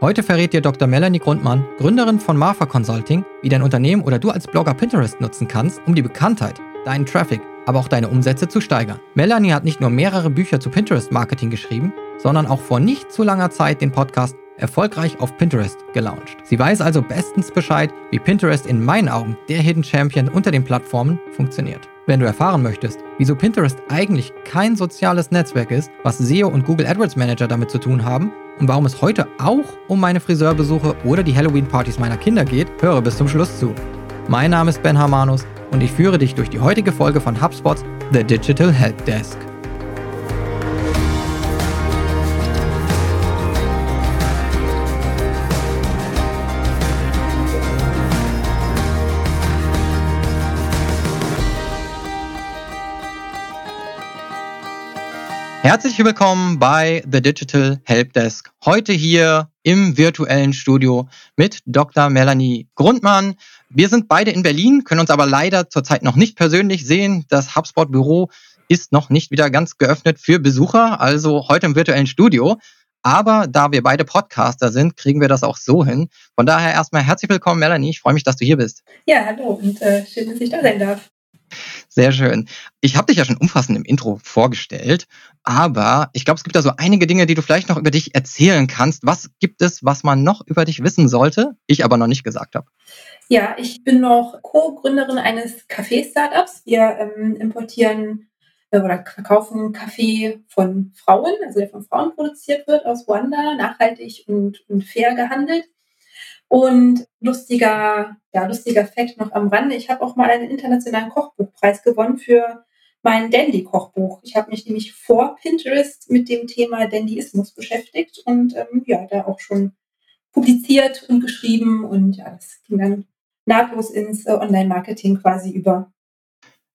Heute verrät dir Dr. Melanie Grundmann, Gründerin von Marfa Consulting, wie dein Unternehmen oder du als Blogger Pinterest nutzen kannst, um die Bekanntheit, deinen Traffic, aber auch deine Umsätze zu steigern. Melanie hat nicht nur mehrere Bücher zu Pinterest-Marketing geschrieben, sondern auch vor nicht zu langer Zeit den Podcast erfolgreich auf Pinterest gelauncht. Sie weiß also bestens Bescheid, wie Pinterest in meinen Augen der Hidden Champion unter den Plattformen funktioniert. Wenn du erfahren möchtest, wieso Pinterest eigentlich kein soziales Netzwerk ist, was SEO und Google AdWords Manager damit zu tun haben und warum es heute auch um meine Friseurbesuche oder die Halloween-Partys meiner Kinder geht, höre bis zum Schluss zu. Mein Name ist Ben Hamanus und ich führe dich durch die heutige Folge von HubSpots The Digital Help Desk. Herzlich willkommen bei The Digital Helpdesk. Heute hier im virtuellen Studio mit Dr. Melanie Grundmann. Wir sind beide in Berlin, können uns aber leider zurzeit noch nicht persönlich sehen. Das HubSpot Büro ist noch nicht wieder ganz geöffnet für Besucher, also heute im virtuellen Studio. Aber da wir beide Podcaster sind, kriegen wir das auch so hin. Von daher erstmal herzlich willkommen, Melanie. Ich freue mich, dass du hier bist. Ja, hallo und äh, schön, dass ich da sein darf. Sehr schön. Ich habe dich ja schon umfassend im Intro vorgestellt, aber ich glaube, es gibt da so einige Dinge, die du vielleicht noch über dich erzählen kannst. Was gibt es, was man noch über dich wissen sollte, ich aber noch nicht gesagt habe? Ja, ich bin noch Co-Gründerin eines Kaffee-Startups. Wir ähm, importieren äh, oder verkaufen Kaffee von Frauen, also der von Frauen produziert wird aus Ruanda, nachhaltig und, und fair gehandelt. Und lustiger, ja, lustiger Fakt noch am Rande. Ich habe auch mal einen internationalen Kochbuchpreis gewonnen für mein Dandy-Kochbuch. Ich habe mich nämlich vor Pinterest mit dem Thema Dandyismus beschäftigt und ähm, ja, da auch schon publiziert und geschrieben und ja, das ging dann nahtlos ins äh, Online-Marketing quasi über.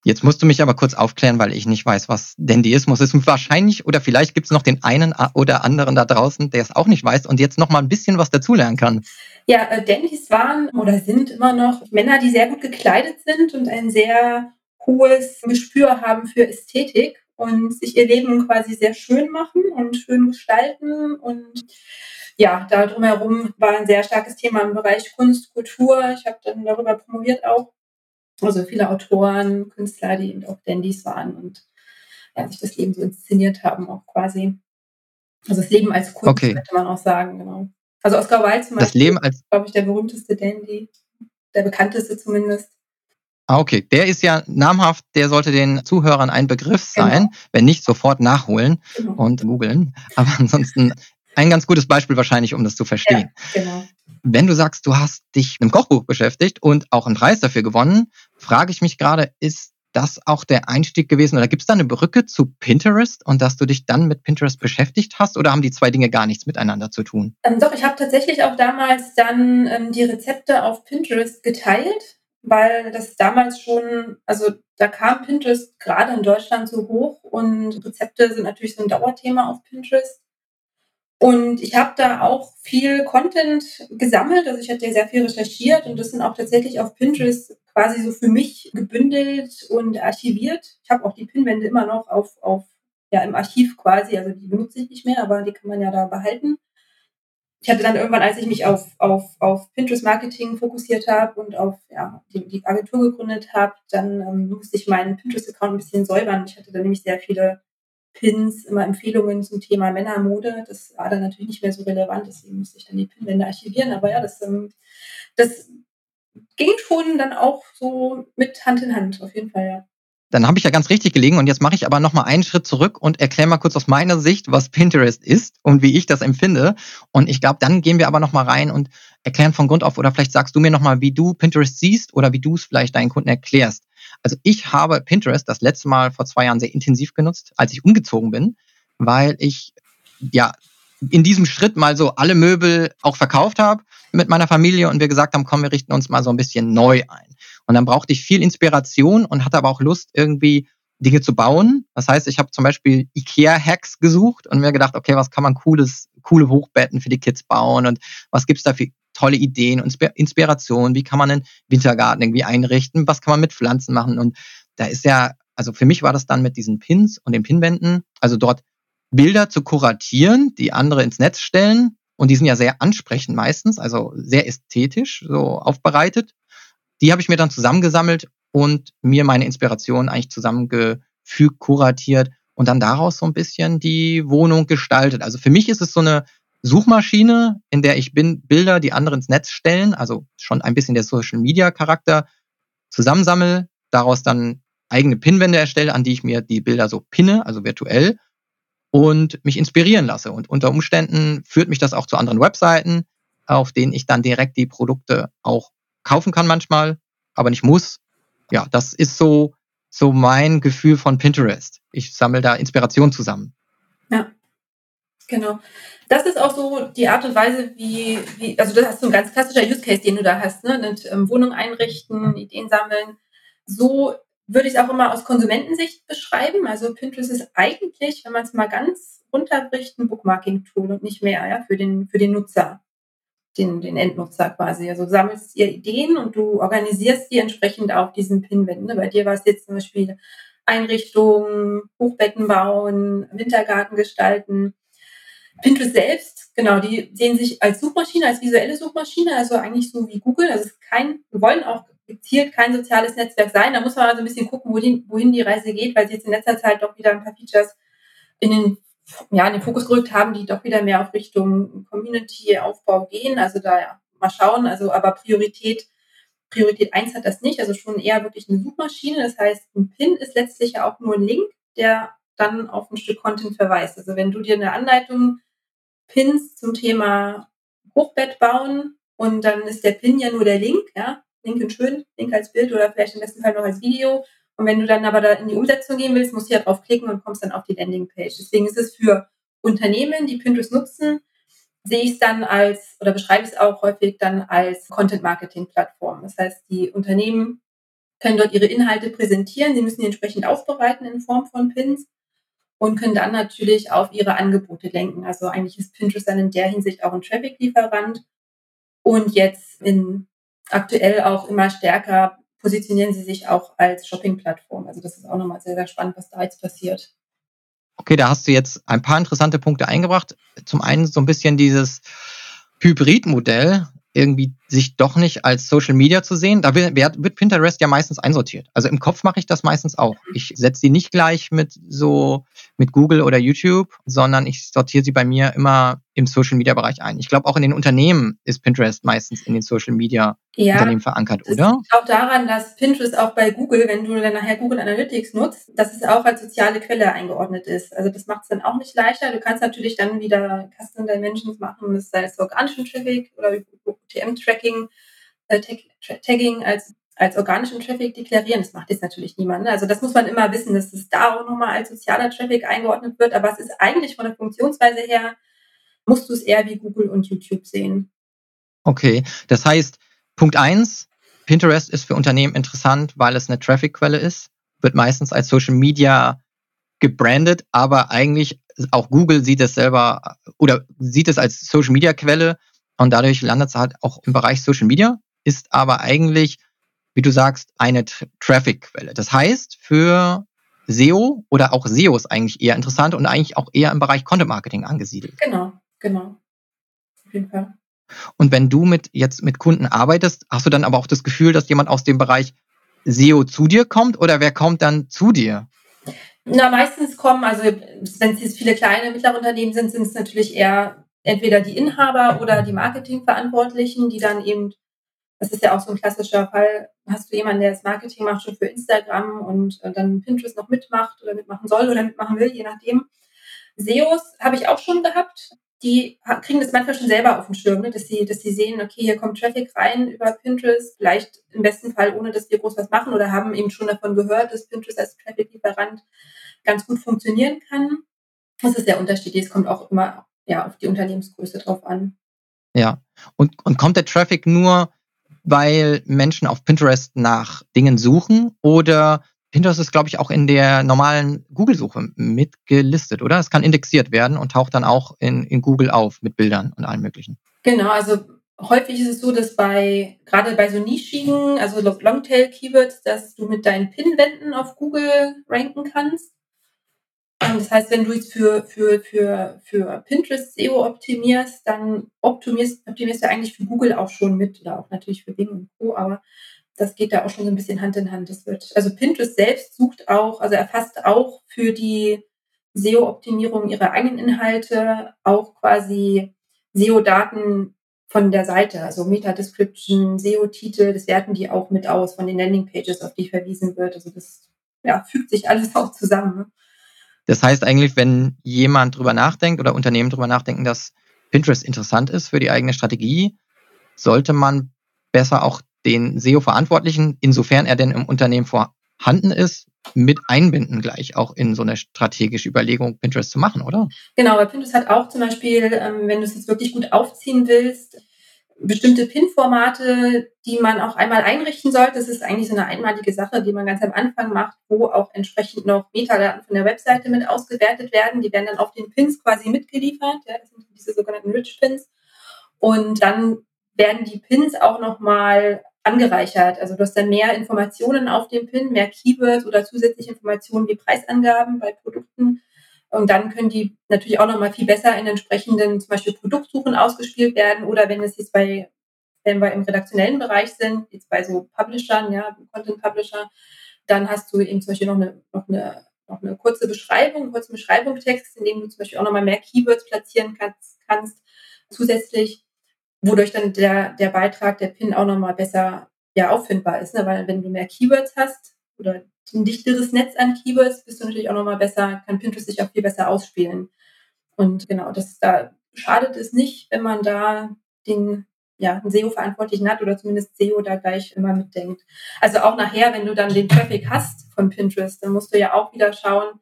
Jetzt musst du mich aber kurz aufklären, weil ich nicht weiß, was Dandyismus ist. Und wahrscheinlich oder vielleicht gibt es noch den einen oder anderen da draußen, der es auch nicht weiß und jetzt noch mal ein bisschen was dazulernen kann. Ja, äh, Dandys waren oder sind immer noch Männer, die sehr gut gekleidet sind und ein sehr hohes Gespür haben für Ästhetik und sich ihr Leben quasi sehr schön machen und schön gestalten und ja, da drumherum war ein sehr starkes Thema im Bereich Kunst, Kultur. Ich habe dann darüber promoviert auch also viele Autoren, Künstler, die eben auch Dandys waren und ja, sich das Leben so inszeniert haben, auch quasi. Also das Leben als Kunst, okay. könnte man auch sagen, genau. Also Oscar Wilde zum das Beispiel, Leben als glaube ich, der berühmteste Dandy, der bekannteste zumindest. Ah, okay. Der ist ja namhaft, der sollte den Zuhörern ein Begriff sein, genau. wenn nicht sofort nachholen genau. und googeln. Aber ansonsten ein ganz gutes Beispiel wahrscheinlich, um das zu verstehen. Ja, genau. Wenn du sagst, du hast dich mit dem Kochbuch beschäftigt und auch einen Preis dafür gewonnen, frage ich mich gerade, ist das auch der Einstieg gewesen oder gibt es da eine Brücke zu Pinterest und dass du dich dann mit Pinterest beschäftigt hast oder haben die zwei Dinge gar nichts miteinander zu tun? Ähm, doch, ich habe tatsächlich auch damals dann ähm, die Rezepte auf Pinterest geteilt, weil das damals schon, also da kam Pinterest gerade in Deutschland so hoch und Rezepte sind natürlich so ein Dauerthema auf Pinterest. Und ich habe da auch viel Content gesammelt. Also ich hatte sehr viel recherchiert und das sind auch tatsächlich auf Pinterest quasi so für mich gebündelt und archiviert. Ich habe auch die Pinwände immer noch auf, auf ja, im Archiv quasi. Also die benutze ich nicht mehr, aber die kann man ja da behalten. Ich hatte dann irgendwann, als ich mich auf, auf, auf Pinterest-Marketing fokussiert habe und auf ja, die, die Agentur gegründet habe, dann ähm, musste ich meinen Pinterest-Account ein bisschen säubern. Ich hatte da nämlich sehr viele Pins, immer Empfehlungen zum Thema Männermode. Das war dann natürlich nicht mehr so relevant, deswegen musste ich dann die Pinwände archivieren. Aber ja, das, ähm, das ging schon dann auch so mit Hand in Hand, auf jeden Fall, ja. Dann habe ich ja ganz richtig gelegen und jetzt mache ich aber nochmal einen Schritt zurück und erkläre mal kurz aus meiner Sicht, was Pinterest ist und wie ich das empfinde. Und ich glaube, dann gehen wir aber nochmal rein und erklären von Grund auf oder vielleicht sagst du mir nochmal, wie du Pinterest siehst oder wie du es vielleicht deinen Kunden erklärst. Also ich habe Pinterest das letzte Mal vor zwei Jahren sehr intensiv genutzt, als ich umgezogen bin, weil ich ja in diesem Schritt mal so alle Möbel auch verkauft habe mit meiner Familie und wir gesagt haben, komm, wir richten uns mal so ein bisschen neu ein. Und dann brauchte ich viel Inspiration und hatte aber auch Lust, irgendwie Dinge zu bauen. Das heißt, ich habe zum Beispiel IKEA-Hacks gesucht und mir gedacht, okay, was kann man cooles, coole Hochbetten für die Kids bauen und was gibt's da für tolle Ideen und Inspiration, wie kann man einen Wintergarten irgendwie einrichten, was kann man mit Pflanzen machen und da ist ja, also für mich war das dann mit diesen Pins und den Pinwänden, also dort Bilder zu kuratieren, die andere ins Netz stellen, und die sind ja sehr ansprechend meistens, also sehr ästhetisch so aufbereitet. Die habe ich mir dann zusammengesammelt und mir meine Inspiration eigentlich zusammengefügt, kuratiert und dann daraus so ein bisschen die Wohnung gestaltet. Also für mich ist es so eine Suchmaschine, in der ich bin, Bilder, die andere ins Netz stellen, also schon ein bisschen der Social Media Charakter zusammensammel, daraus dann eigene Pinwände erstelle, an die ich mir die Bilder so pinne, also virtuell und mich inspirieren lasse. Und unter Umständen führt mich das auch zu anderen Webseiten, auf denen ich dann direkt die Produkte auch kaufen kann manchmal, aber nicht muss. Ja, das ist so, so mein Gefühl von Pinterest. Ich sammle da Inspiration zusammen. Ja, genau. Das ist auch so die Art und Weise, wie, wie also das ist so ein ganz klassischer Use Case, den du da hast, ne? Mit ähm, Wohnung einrichten, Ideen sammeln. So würde ich es auch immer aus Konsumentensicht beschreiben. Also Pinterest ist eigentlich, wenn man es mal ganz runterbricht, ein Bookmarking-Tool und nicht mehr ja, für, den, für den Nutzer, den, den Endnutzer quasi. Also du sammelst dir Ideen und du organisierst die entsprechend auf diesen Pinwänden. Bei dir war es jetzt zum Beispiel Einrichtungen, Hochbetten bauen, Wintergarten gestalten. Pinterest selbst, genau, die sehen sich als Suchmaschine, als visuelle Suchmaschine, also eigentlich so wie Google. Also ist kein, wir wollen auch gezielt kein soziales Netzwerk sein. Da muss man also ein bisschen gucken, wohin, wohin die Reise geht, weil sie jetzt in letzter Zeit doch wieder ein paar Features in den, ja, in den Fokus gerückt haben, die doch wieder mehr auf Richtung Community-Aufbau gehen. Also da ja, mal schauen. Also aber Priorität, Priorität eins hat das nicht. Also schon eher wirklich eine Suchmaschine. Das heißt, ein Pin ist letztlich ja auch nur ein Link, der dann auf ein Stück Content verweist. Also wenn du dir eine Anleitung pins zum Thema Hochbett bauen und dann ist der Pin ja nur der Link, ja, Link in schön, Link als Bild oder vielleicht im besten Fall noch als Video. Und wenn du dann aber da in die Umsetzung gehen willst, musst du ja drauf klicken und kommst dann auf die Landingpage. Deswegen ist es für Unternehmen, die Pinterest nutzen, sehe ich es dann als oder beschreibe ich es auch häufig dann als Content-Marketing-Plattform. Das heißt, die Unternehmen können dort ihre Inhalte präsentieren, sie müssen die entsprechend aufbereiten in Form von Pins und können dann natürlich auf ihre Angebote lenken. Also eigentlich ist Pinterest dann in der Hinsicht auch ein Traffic-Lieferant und jetzt in aktuell auch immer stärker positionieren sie sich auch als Shopping-Plattform. Also das ist auch nochmal sehr, sehr spannend, was da jetzt passiert. Okay, da hast du jetzt ein paar interessante Punkte eingebracht. Zum einen so ein bisschen dieses Hybridmodell, irgendwie sich doch nicht als Social Media zu sehen. Da wird, wird Pinterest ja meistens einsortiert. Also im Kopf mache ich das meistens auch. Ich setze sie nicht gleich mit so mit Google oder YouTube, sondern ich sortiere sie bei mir immer im Social Media Bereich ein. Ich glaube auch in den Unternehmen ist Pinterest meistens in den Social Media ja, Unternehmen verankert, das oder? Liegt auch daran, dass Pinterest auch bei Google, wenn du dann nachher Google Analytics nutzt, dass es auch als soziale Quelle eingeordnet ist. Also das macht es dann auch nicht leichter. Du kannst natürlich dann wieder Custom Dimensions machen, das sei es organischen Traffic oder UTM-Tracking, äh, Tagging als als organischen Traffic deklarieren. Das macht jetzt natürlich niemand. Ne? Also das muss man immer wissen, dass es da auch nochmal als sozialer Traffic eingeordnet wird. Aber es ist eigentlich von der Funktionsweise her, musst du es eher wie Google und YouTube sehen. Okay, das heißt, Punkt eins: Pinterest ist für Unternehmen interessant, weil es eine Traffic-Quelle ist, wird meistens als Social Media gebrandet, aber eigentlich auch Google sieht es selber oder sieht es als Social Media Quelle und dadurch landet es halt auch im Bereich Social Media, ist aber eigentlich wie du sagst, eine Traffic-Quelle. Das heißt, für SEO oder auch SEO ist eigentlich eher interessant und eigentlich auch eher im Bereich Content Marketing angesiedelt. Genau, genau. Auf jeden Fall. Und wenn du mit jetzt mit Kunden arbeitest, hast du dann aber auch das Gefühl, dass jemand aus dem Bereich SEO zu dir kommt oder wer kommt dann zu dir? Na, meistens kommen, also wenn es jetzt viele kleine, mittlere Unternehmen sind, sind es natürlich eher entweder die Inhaber oder die Marketingverantwortlichen, die dann eben das ist ja auch so ein klassischer Fall. Hast du jemanden, der das Marketing macht schon für Instagram und äh, dann Pinterest noch mitmacht oder mitmachen soll oder mitmachen will, je nachdem. SEOs habe ich auch schon gehabt. Die kriegen das manchmal schon selber auf den Schirm, ne? dass, sie, dass sie sehen, okay, hier kommt Traffic rein über Pinterest, vielleicht im besten Fall, ohne dass wir groß was machen oder haben eben schon davon gehört, dass Pinterest als Traffic-Lieferant ganz gut funktionieren kann. Das ist der Unterschied. Es kommt auch immer ja, auf die Unternehmensgröße drauf an. Ja, und, und kommt der Traffic nur weil Menschen auf Pinterest nach Dingen suchen oder Pinterest ist, glaube ich, auch in der normalen Google-Suche mitgelistet, oder? Es kann indexiert werden und taucht dann auch in, in Google auf mit Bildern und allem möglichen. Genau, also häufig ist es so, dass bei, gerade bei so nischigen, also Longtail-Keywords, dass du mit deinen Pinwänden auf Google ranken kannst. Ähm, das heißt, wenn du jetzt für, für, für, für Pinterest SEO optimierst, dann optimierst, optimierst du eigentlich für Google auch schon mit oder auch natürlich für Bing und Co. Aber das geht da auch schon so ein bisschen Hand in Hand. Das wird, also Pinterest selbst sucht auch, also erfasst auch für die SEO-Optimierung ihrer eigenen Inhalte auch quasi SEO-Daten von der Seite, also Meta-Description, SEO-Titel, das werten die auch mit aus von den Landing-Pages, auf die verwiesen wird. Also das ja, fügt sich alles auch zusammen. Das heißt eigentlich, wenn jemand drüber nachdenkt oder Unternehmen drüber nachdenken, dass Pinterest interessant ist für die eigene Strategie, sollte man besser auch den SEO-Verantwortlichen, insofern er denn im Unternehmen vorhanden ist, mit einbinden gleich auch in so eine strategische Überlegung, Pinterest zu machen, oder? Genau, weil Pinterest hat auch zum Beispiel, ähm, wenn du es jetzt wirklich gut aufziehen willst, bestimmte PIN-Formate, die man auch einmal einrichten sollte. Das ist eigentlich so eine einmalige Sache, die man ganz am Anfang macht, wo auch entsprechend noch Metadaten von der Webseite mit ausgewertet werden. Die werden dann auf den Pins quasi mitgeliefert. Ja, das sind diese sogenannten Rich Pins. Und dann werden die Pins auch nochmal angereichert. Also du hast dann mehr Informationen auf dem Pin, mehr Keywords oder zusätzliche Informationen wie Preisangaben bei Produkten. Und dann können die natürlich auch nochmal viel besser in entsprechenden zum Beispiel Produktsuchen ausgespielt werden oder wenn es jetzt bei, wenn wir im redaktionellen Bereich sind, jetzt bei so Publishern, ja, Content Publisher, dann hast du eben zum Beispiel noch eine, noch eine, noch eine kurze Beschreibung, einen kurzen Beschreibungstext, in dem du zum Beispiel auch nochmal mehr Keywords platzieren kannst, kannst zusätzlich wodurch dann der, der Beitrag, der Pin auch nochmal besser ja, auffindbar ist. Ne? Weil wenn du mehr Keywords hast oder ein dichteres Netz an Keywords, bist du natürlich auch nochmal besser, kann Pinterest sich auch viel besser ausspielen. Und genau, das da schadet es nicht, wenn man da den ja, einen SEO-Verantwortlichen hat oder zumindest SEO da gleich immer mitdenkt. Also auch nachher, wenn du dann den Traffic hast von Pinterest, dann musst du ja auch wieder schauen,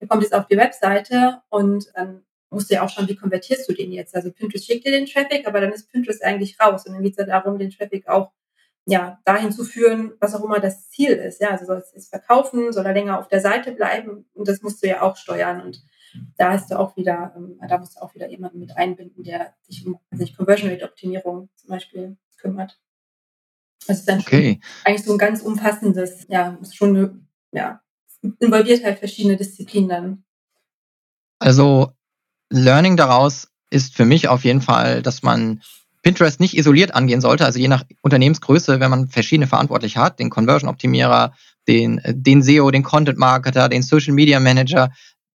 der kommt jetzt auf die Webseite und dann musst du ja auch schauen, wie konvertierst du den jetzt. Also Pinterest schickt dir den Traffic, aber dann ist Pinterest eigentlich raus. Und dann geht es ja darum, den Traffic auch ja, dahin zu führen, was auch immer das Ziel ist. Ja, also soll es verkaufen, soll er länger auf der Seite bleiben und das musst du ja auch steuern. Und da hast du auch wieder, ähm, da musst du auch wieder jemanden mit einbinden, der sich um sich Conversion Rate Optimierung zum Beispiel kümmert. Das ist dann okay. eigentlich so ein ganz umfassendes, ja, ist schon, ja, involviert halt verschiedene Disziplinen dann. Also Learning daraus ist für mich auf jeden Fall, dass man Pinterest nicht isoliert angehen sollte, also je nach Unternehmensgröße, wenn man verschiedene Verantwortliche hat, den Conversion-Optimierer, den, äh, den SEO, den Content-Marketer, den Social-Media-Manager,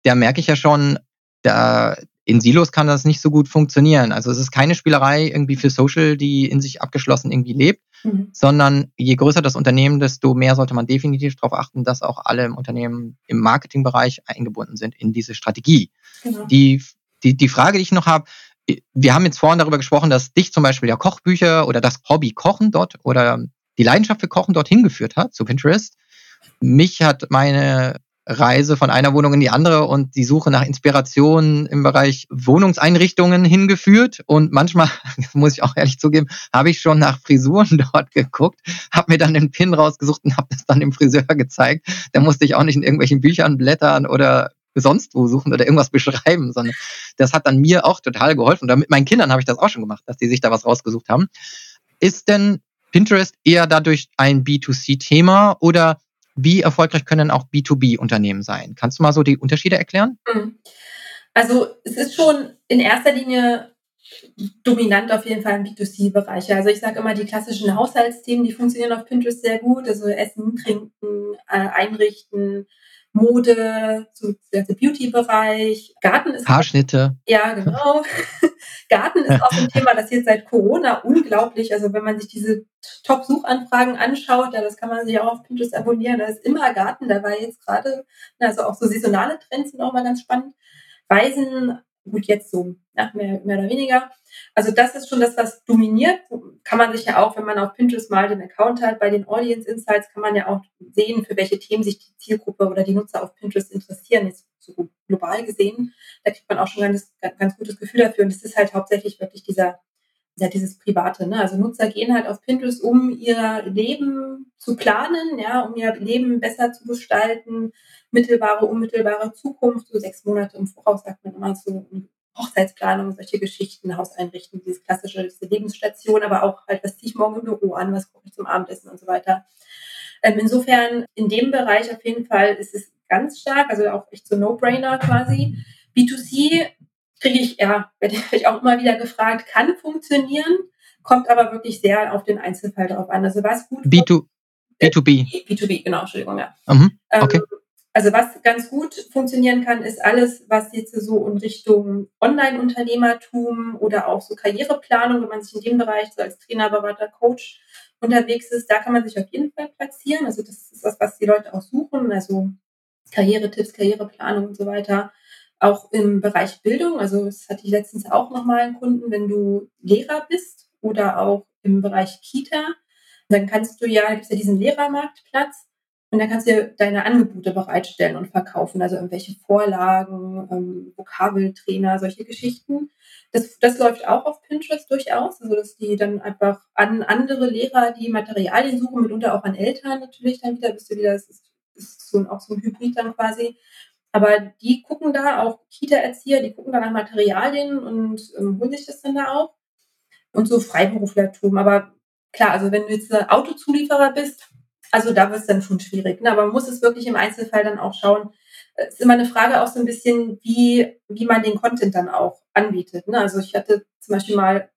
da merke ich ja schon, da in Silos kann das nicht so gut funktionieren. Also es ist keine Spielerei irgendwie für Social, die in sich abgeschlossen irgendwie lebt, mhm. sondern je größer das Unternehmen, desto mehr sollte man definitiv darauf achten, dass auch alle im Unternehmen im Marketingbereich eingebunden sind in diese Strategie. Genau. Die die, die Frage, die ich noch habe, wir haben jetzt vorhin darüber gesprochen, dass dich zum Beispiel ja Kochbücher oder das Hobby Kochen dort oder die Leidenschaft für Kochen dorthin geführt hat, zu Pinterest. Mich hat meine Reise von einer Wohnung in die andere und die Suche nach Inspiration im Bereich Wohnungseinrichtungen hingeführt. Und manchmal, muss ich auch ehrlich zugeben, habe ich schon nach Frisuren dort geguckt, habe mir dann den Pin rausgesucht und habe das dann dem Friseur gezeigt. Da musste ich auch nicht in irgendwelchen Büchern blättern oder sonst wo suchen oder irgendwas beschreiben, sondern das hat dann mir auch total geholfen. Und mit meinen Kindern habe ich das auch schon gemacht, dass die sich da was rausgesucht haben. Ist denn Pinterest eher dadurch ein B2C-Thema oder wie erfolgreich können auch B2B-Unternehmen sein? Kannst du mal so die Unterschiede erklären? Mhm. Also es ist schon in erster Linie dominant auf jeden Fall im B2C-Bereich. Also ich sage immer, die klassischen Haushaltsthemen, die funktionieren auf Pinterest sehr gut. Also Essen, Trinken, äh, Einrichten, Mode, so der Beauty-Bereich. Garten ist. Haarschnitte. Ja, genau. Garten ist auch ein Thema, das jetzt seit Corona unglaublich, also wenn man sich diese Top-Suchanfragen anschaut, ja, das kann man sich auch auf Pinterest abonnieren, da ist immer Garten dabei jetzt gerade. Also auch so saisonale Trends sind auch mal ganz spannend. Reisen gut, jetzt so ja, mehr, mehr oder weniger. Also das ist schon das, was dominiert. Kann man sich ja auch, wenn man auf Pinterest mal den Account hat, bei den Audience Insights kann man ja auch sehen, für welche Themen sich die Zielgruppe oder die Nutzer auf Pinterest interessieren, jetzt so global gesehen. Da kriegt man auch schon ein ganz, ganz gutes Gefühl dafür. Und es ist halt hauptsächlich wirklich dieser ja, dieses Private. Ne? Also Nutzer gehen halt auf Pinterest, um ihr Leben zu planen, ja, um ihr Leben besser zu gestalten, mittelbare, unmittelbare Zukunft, so sechs Monate im Voraus sagt man immer so Hochzeitsplanung, solche Geschichten, Haus einrichten, dieses klassische diese Lebensstation, aber auch halt, was ziehe ich morgen im Büro an, was koche ich zum Abendessen und so weiter. Ähm, insofern, in dem Bereich auf jeden Fall ist es ganz stark, also auch echt so No-Brainer quasi. B2C kriege ich, ja, werde ich auch immer wieder gefragt, kann funktionieren, kommt aber wirklich sehr auf den Einzelfall drauf an. Also was gut B2, B2B. B2B, genau, Entschuldigung, ja. Mhm, okay. Ähm, also was ganz gut funktionieren kann, ist alles, was jetzt so in Richtung Online-Unternehmertum oder auch so Karriereplanung, wenn man sich in dem Bereich so als Trainer, Berater, Coach unterwegs ist, da kann man sich auf jeden Fall platzieren. Also das ist das, was die Leute auch suchen, also Karrieretipps, Karriereplanung und so weiter. Auch im Bereich Bildung, also das hatte ich letztens auch nochmal einen Kunden, wenn du Lehrer bist oder auch im Bereich Kita, dann kannst du ja, gibt es ja diesen Lehrermarktplatz, und dann kannst du deine Angebote bereitstellen und verkaufen, also irgendwelche Vorlagen, ähm, Vokabeltrainer, solche Geschichten. Das, das läuft auch auf Pinterest durchaus, also dass die dann einfach an andere Lehrer, die Materialien suchen, mitunter auch an Eltern natürlich dann wieder, bist du wieder, das ist, ist so, auch so ein Hybrid dann quasi. Aber die gucken da, auch Kita-Erzieher, die gucken da nach Materialien und ähm, holen sich das dann da auch. Und so Freiberuflertum. Aber klar, also wenn du jetzt Autozulieferer bist, also da wird es dann schon schwierig. Ne? Aber man muss es wirklich im Einzelfall dann auch schauen. Es ist immer eine Frage auch so ein bisschen, wie, wie man den Content dann auch anbietet. Ne? Also ich hatte zum Beispiel mal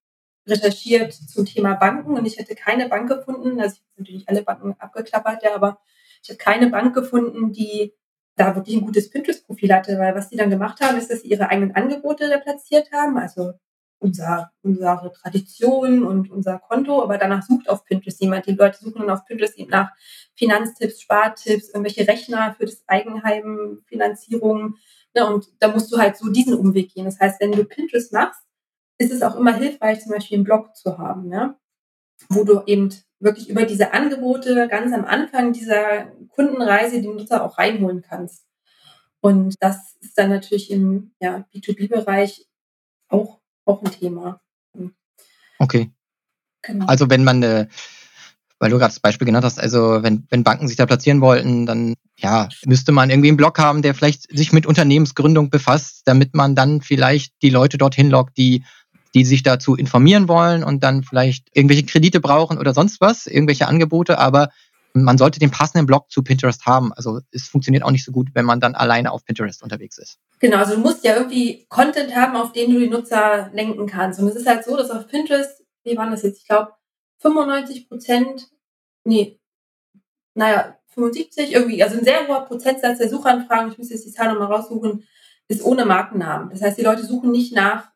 recherchiert zum Thema Banken und ich hätte keine Bank gefunden, also ich habe natürlich alle Banken abgeklappert, ja, aber ich habe keine Bank gefunden, die da wirklich ein gutes Pinterest-Profil hatte, weil was die dann gemacht haben, ist, dass sie ihre eigenen Angebote da platziert haben, also unser, unsere Tradition und unser Konto, aber danach sucht auf Pinterest jemand. Die Leute suchen dann auf Pinterest eben nach Finanztipps, Spartipps, irgendwelche Rechner für das Eigenheim, Finanzierung. Ne, und da musst du halt so diesen Umweg gehen. Das heißt, wenn du Pinterest machst, ist es auch immer hilfreich, zum Beispiel einen Blog zu haben, ja, wo du eben wirklich über diese Angebote ganz am Anfang dieser Kundenreise die Nutzer auch reinholen kannst. Und das ist dann natürlich im ja, B2B-Bereich auch auch ein Thema. Hm. Okay. Genau. Also wenn man eine, weil du gerade das Beispiel genannt hast, also wenn, wenn Banken sich da platzieren wollten, dann ja, müsste man irgendwie einen Blog haben, der vielleicht sich mit Unternehmensgründung befasst, damit man dann vielleicht die Leute dorthin lockt, die die sich dazu informieren wollen und dann vielleicht irgendwelche Kredite brauchen oder sonst was, irgendwelche Angebote, aber man sollte den passenden Blog zu Pinterest haben. Also es funktioniert auch nicht so gut, wenn man dann alleine auf Pinterest unterwegs ist. Genau, also du musst ja irgendwie Content haben, auf den du die Nutzer lenken kannst. Und es ist halt so, dass auf Pinterest, wie waren das jetzt? Ich glaube, 95 Prozent, nee, naja, 75 irgendwie, also ein sehr hoher Prozentsatz der Suchanfragen, ich muss jetzt die Zahl nochmal raussuchen, ist ohne Markennamen. Das heißt, die Leute suchen nicht nach,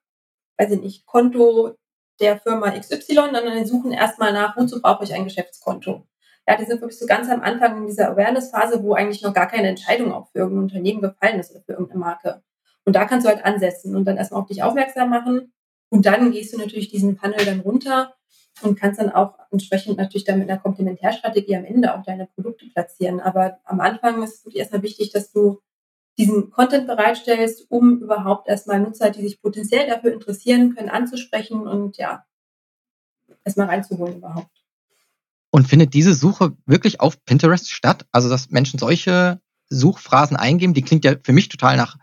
weiß ich nicht, Konto der Firma XY, sondern suchen erstmal nach, wozu brauche ich ein Geschäftskonto? Ja, die sind wirklich so ganz am Anfang in dieser Awareness-Phase, wo eigentlich noch gar keine Entscheidung auch für irgendein Unternehmen gefallen ist oder für irgendeine Marke. Und da kannst du halt ansetzen und dann erstmal auf dich aufmerksam machen. Und dann gehst du natürlich diesen Panel dann runter und kannst dann auch entsprechend natürlich dann mit einer Komplementärstrategie am Ende auch deine Produkte platzieren. Aber am Anfang ist es wirklich erstmal wichtig, dass du diesen Content bereitstellst, um überhaupt erstmal Nutzer, die sich potenziell dafür interessieren können, anzusprechen und ja, erstmal reinzuholen überhaupt. Und findet diese Suche wirklich auf Pinterest statt? Also, dass Menschen solche Suchphrasen eingeben, die klingt ja für mich total nach,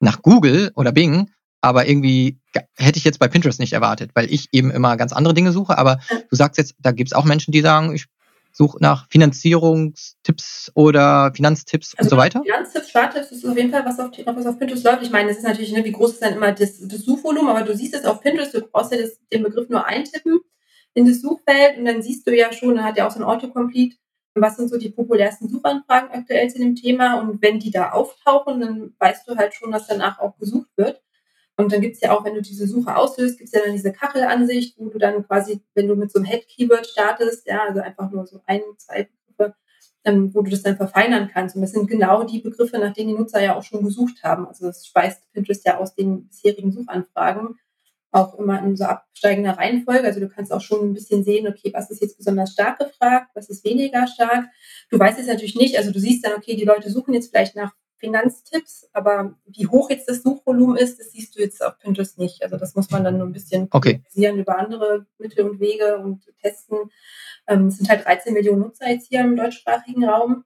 nach Google oder Bing, aber irgendwie hätte ich jetzt bei Pinterest nicht erwartet, weil ich eben immer ganz andere Dinge suche. Aber du sagst jetzt, da gibt es auch Menschen, die sagen, ich suche nach Finanzierungstipps oder Finanztipps also und so weiter? Finanztipps, Spartipps ist auf jeden Fall was auf, was auf Pinterest läuft. Ich meine, das ist natürlich, ne, wie groß ist dann immer das, das Suchvolumen, aber du siehst es auf Pinterest, du brauchst ja das, den Begriff nur eintippen in das Suchfeld und dann siehst du ja schon, hat ja auch so ein Autocomplete, was sind so die populärsten Suchanfragen aktuell zu dem Thema und wenn die da auftauchen, dann weißt du halt schon, dass danach auch gesucht wird. Und dann gibt's ja auch, wenn du diese Suche auslöst, gibt's ja dann diese Kachelansicht, wo du dann quasi, wenn du mit so einem Head-Keyword startest, ja, also einfach nur so ein, zwei Begriffe, ähm, wo du das dann verfeinern kannst. Und das sind genau die Begriffe, nach denen die Nutzer ja auch schon gesucht haben. Also das speist Pinterest ja aus den bisherigen Suchanfragen auch immer in so absteigender Reihenfolge. Also du kannst auch schon ein bisschen sehen, okay, was ist jetzt besonders stark gefragt, was ist weniger stark. Du weißt es natürlich nicht, also du siehst dann, okay, die Leute suchen jetzt vielleicht nach Finanztipps, aber wie hoch jetzt das Suchvolumen ist, das siehst du jetzt auf Pinterest nicht. Also das muss man dann nur ein bisschen okay. über andere Mittel und Wege und testen. Ähm, es sind halt 13 Millionen Nutzer jetzt hier im deutschsprachigen Raum.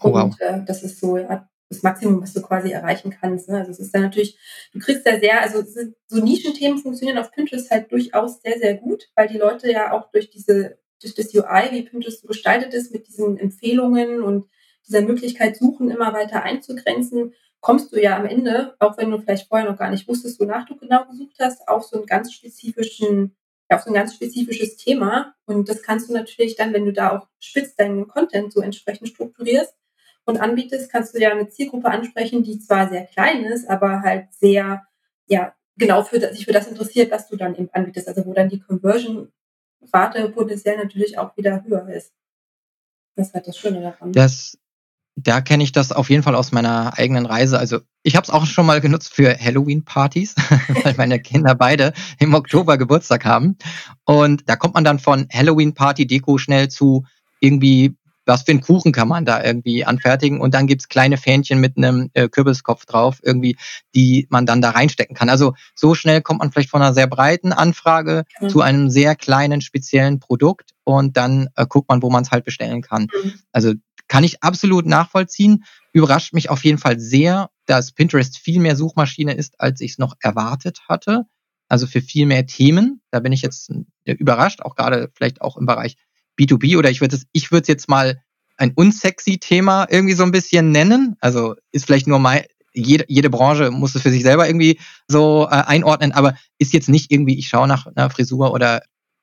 Oh, wow. Und äh, das ist so ja, das Maximum, was du quasi erreichen kannst. Ne? Also es ist dann natürlich, du kriegst da sehr, also so Nischenthemen funktionieren auf Pinterest halt durchaus sehr, sehr gut, weil die Leute ja auch durch diese, durch das UI, wie Pinterest so gestaltet ist, mit diesen Empfehlungen und dieser Möglichkeit suchen, immer weiter einzugrenzen, kommst du ja am Ende, auch wenn du vielleicht vorher noch gar nicht wusstest, wonach du genau gesucht hast, auf so einen ganz spezifischen, auf so ein ganz spezifisches Thema. Und das kannst du natürlich dann, wenn du da auch spitz deinen Content so entsprechend strukturierst und anbietest, kannst du ja eine Zielgruppe ansprechen, die zwar sehr klein ist, aber halt sehr, ja, genau für, sich für das interessiert, was du dann eben anbietest. Also wo dann die Conversion-Rate potenziell natürlich auch wieder höher ist. Das ist halt das Schöne daran. Das da kenne ich das auf jeden Fall aus meiner eigenen Reise. Also ich habe es auch schon mal genutzt für Halloween-Partys, weil meine Kinder beide im Oktober Geburtstag haben. Und da kommt man dann von Halloween-Party-Deko schnell zu irgendwie, was für einen Kuchen kann man da irgendwie anfertigen. Und dann gibt's kleine Fähnchen mit einem äh, Kürbiskopf drauf, irgendwie, die man dann da reinstecken kann. Also so schnell kommt man vielleicht von einer sehr breiten Anfrage mhm. zu einem sehr kleinen, speziellen Produkt und dann äh, guckt man, wo man es halt bestellen kann. Mhm. Also kann ich absolut nachvollziehen. Überrascht mich auf jeden Fall sehr, dass Pinterest viel mehr Suchmaschine ist, als ich es noch erwartet hatte. Also für viel mehr Themen. Da bin ich jetzt äh, überrascht, auch gerade vielleicht auch im Bereich B2B oder ich würde es, ich würde es jetzt mal ein unsexy Thema irgendwie so ein bisschen nennen. Also ist vielleicht nur mal, jede, jede Branche muss es für sich selber irgendwie so äh, einordnen, aber ist jetzt nicht irgendwie, ich schaue nach einer Frisur oder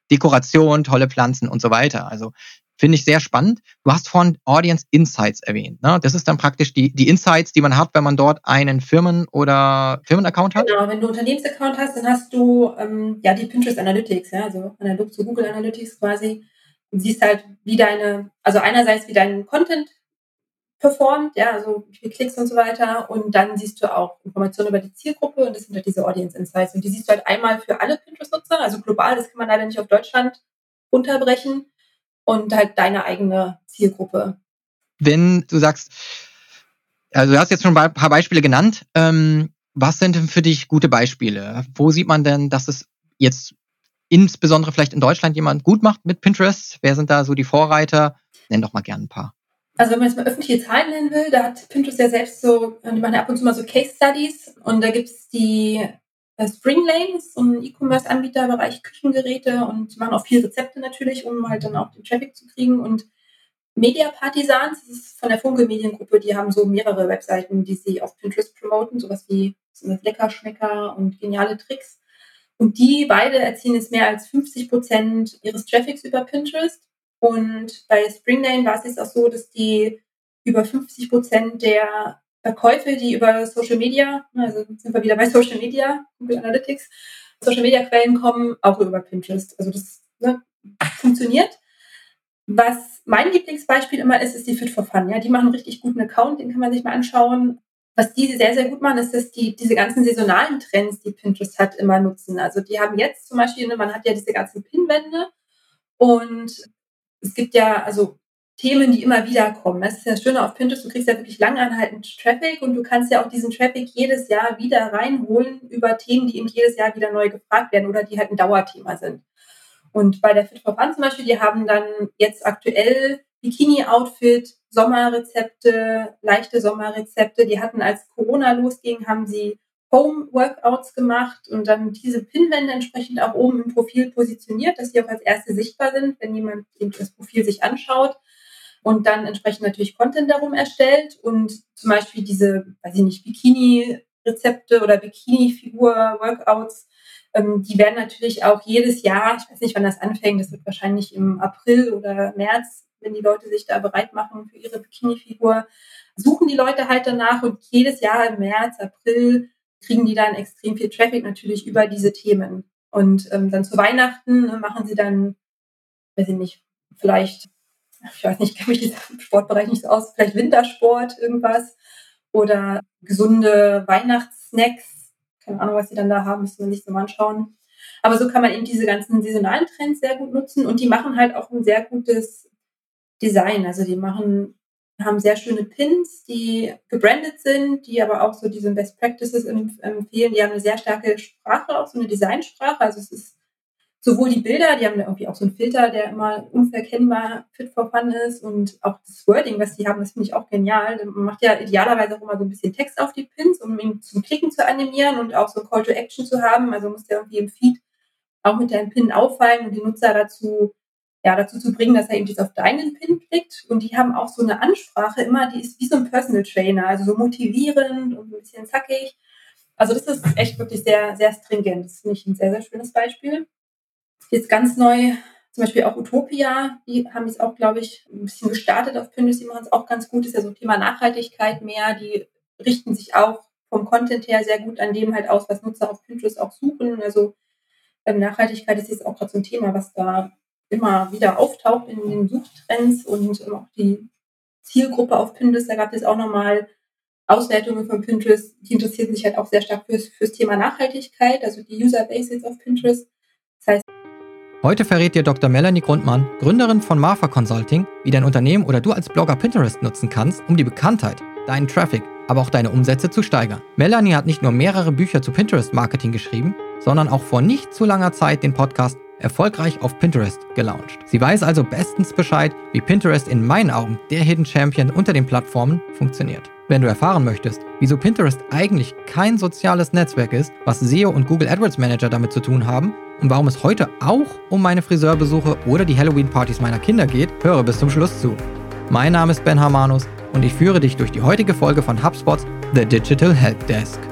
Dekoration, tolle Pflanzen und so weiter. Also Finde ich sehr spannend. Du hast vorhin Audience Insights erwähnt. Ne? Das ist dann praktisch die, die Insights, die man hat, wenn man dort einen Firmen- oder Firmenaccount hat? Genau, wenn du Unternehmensaccount hast, dann hast du ähm, ja die Pinterest Analytics, ja, also analog zu Google Analytics quasi. Siehst halt, wie deine, also einerseits wie dein Content performt, ja, also wie viele Klicks und so weiter. Und dann siehst du auch Informationen über die Zielgruppe und das sind halt diese Audience Insights. Und die siehst du halt einmal für alle Pinterest-Nutzer, also global, das kann man leider nicht auf Deutschland unterbrechen und halt deine eigene Zielgruppe. Wenn du sagst, also du hast jetzt schon ein paar Beispiele genannt, ähm, was sind denn für dich gute Beispiele? Wo sieht man denn, dass es jetzt insbesondere vielleicht in Deutschland jemand gut macht mit Pinterest? Wer sind da so die Vorreiter? Nenn doch mal gerne ein paar. Also wenn man jetzt mal öffentliche Zahlen nennen will, da hat Pinterest ja selbst so, die machen ja ab und zu mal so Case Studies und da gibt es die äh, Springlane ist so ein E-Commerce-Anbieter Bereich Küchengeräte und machen auch viel Rezepte natürlich, um halt dann auch den Traffic zu kriegen. Und Media Partisans, das ist von der Funke Mediengruppe, die haben so mehrere Webseiten, die sie auf Pinterest promoten, sowas wie so Leckerschmecker und geniale Tricks. Und die beide erzielen jetzt mehr als 50 Prozent ihres Traffics über Pinterest. Und bei Springlane war es jetzt auch so, dass die über 50 Prozent der Verkäufe, die über Social Media, also sind wir wieder bei Social Media, Google Analytics, Social Media Quellen kommen, auch über Pinterest. Also das ne, funktioniert. Was mein Lieblingsbeispiel immer ist, ist die Fit for Fun. Ja, die machen einen richtig guten Account, den kann man sich mal anschauen. Was die sehr, sehr gut machen, ist, dass die diese ganzen saisonalen Trends, die Pinterest hat, immer nutzen. Also die haben jetzt zum Beispiel, ne, man hat ja diese ganzen Pinwände und es gibt ja, also Themen, die immer wieder kommen. Das ist ja das Schöne auf Pinterest, du kriegst ja wirklich langanhaltend Traffic und du kannst ja auch diesen Traffic jedes Jahr wieder reinholen über Themen, die eben jedes Jahr wieder neu gefragt werden oder die halt ein Dauerthema sind. Und bei der Fit for Fun zum Beispiel, die haben dann jetzt aktuell Bikini-Outfit, Sommerrezepte, leichte Sommerrezepte. Die hatten, als Corona losging, haben sie Home-Workouts gemacht und dann diese Pinwände entsprechend auch oben im Profil positioniert, dass sie auch als erste sichtbar sind, wenn jemand das Profil sich anschaut und dann entsprechend natürlich Content darum erstellt und zum Beispiel diese, weiß ich nicht, Bikini-Rezepte oder Bikini-Figur-Workouts, ähm, die werden natürlich auch jedes Jahr, ich weiß nicht, wann das anfängt, das wird wahrscheinlich im April oder März, wenn die Leute sich da bereit machen für ihre Bikini-Figur, suchen die Leute halt danach und jedes Jahr im März, April kriegen die dann extrem viel Traffic natürlich über diese Themen. Und ähm, dann zu Weihnachten ne, machen sie dann, weiß ich nicht, vielleicht ich weiß nicht, ich kenne mich im Sportbereich nicht so aus, vielleicht Wintersport, irgendwas oder gesunde Weihnachtssnacks. Keine Ahnung, was sie dann da haben, müssen wir nicht so mal anschauen. Aber so kann man eben diese ganzen saisonalen Trends sehr gut nutzen und die machen halt auch ein sehr gutes Design. Also die machen, haben sehr schöne Pins, die gebrandet sind, die aber auch so diese Best Practices empfehlen. Die haben eine sehr starke Sprache, auch so eine Designsprache. Also es ist sowohl die Bilder, die haben ja irgendwie auch so einen Filter, der immer unverkennbar fit for fun ist und auch das Wording, was die haben, das finde ich auch genial. Man macht ja idealerweise auch immer so ein bisschen Text auf die Pins, um ihn zum Klicken zu animieren und auch so Call to Action zu haben. Also muss der irgendwie im Feed auch mit deinem Pin auffallen und die Nutzer dazu ja, dazu zu bringen, dass er eben jetzt auf deinen Pin klickt. Und die haben auch so eine Ansprache immer, die ist wie so ein Personal Trainer, also so motivierend und ein bisschen zackig. Also das ist echt wirklich sehr, sehr stringent. Das finde ich ein sehr, sehr schönes Beispiel. Jetzt ganz neu, zum Beispiel auch Utopia, die haben jetzt auch, glaube ich, ein bisschen gestartet auf Pinterest, die machen es auch ganz gut. Das ist ja so Thema Nachhaltigkeit mehr. Die richten sich auch vom Content her sehr gut an dem halt aus, was Nutzer auf Pinterest auch suchen. Also ähm, Nachhaltigkeit ist jetzt auch gerade so ein Thema, was da immer wieder auftaucht in den Suchtrends und ähm, auch die Zielgruppe auf Pinterest. Da gab es auch nochmal Auswertungen von Pinterest, die interessieren sich halt auch sehr stark fürs, fürs Thema Nachhaltigkeit, also die User Bases auf Pinterest. Das heißt, Heute verrät dir Dr. Melanie Grundmann, Gründerin von Marfa Consulting, wie dein Unternehmen oder du als Blogger Pinterest nutzen kannst, um die Bekanntheit, deinen Traffic, aber auch deine Umsätze zu steigern. Melanie hat nicht nur mehrere Bücher zu Pinterest-Marketing geschrieben, sondern auch vor nicht zu langer Zeit den Podcast erfolgreich auf Pinterest gelauncht. Sie weiß also bestens Bescheid, wie Pinterest in meinen Augen der Hidden Champion unter den Plattformen funktioniert. Wenn du erfahren möchtest, wieso Pinterest eigentlich kein soziales Netzwerk ist, was SEO und Google AdWords Manager damit zu tun haben und warum es heute auch um meine Friseurbesuche oder die Halloween-Partys meiner Kinder geht, höre bis zum Schluss zu. Mein Name ist Ben Hamanus und ich führe dich durch die heutige Folge von HubSpots The Digital Help Desk.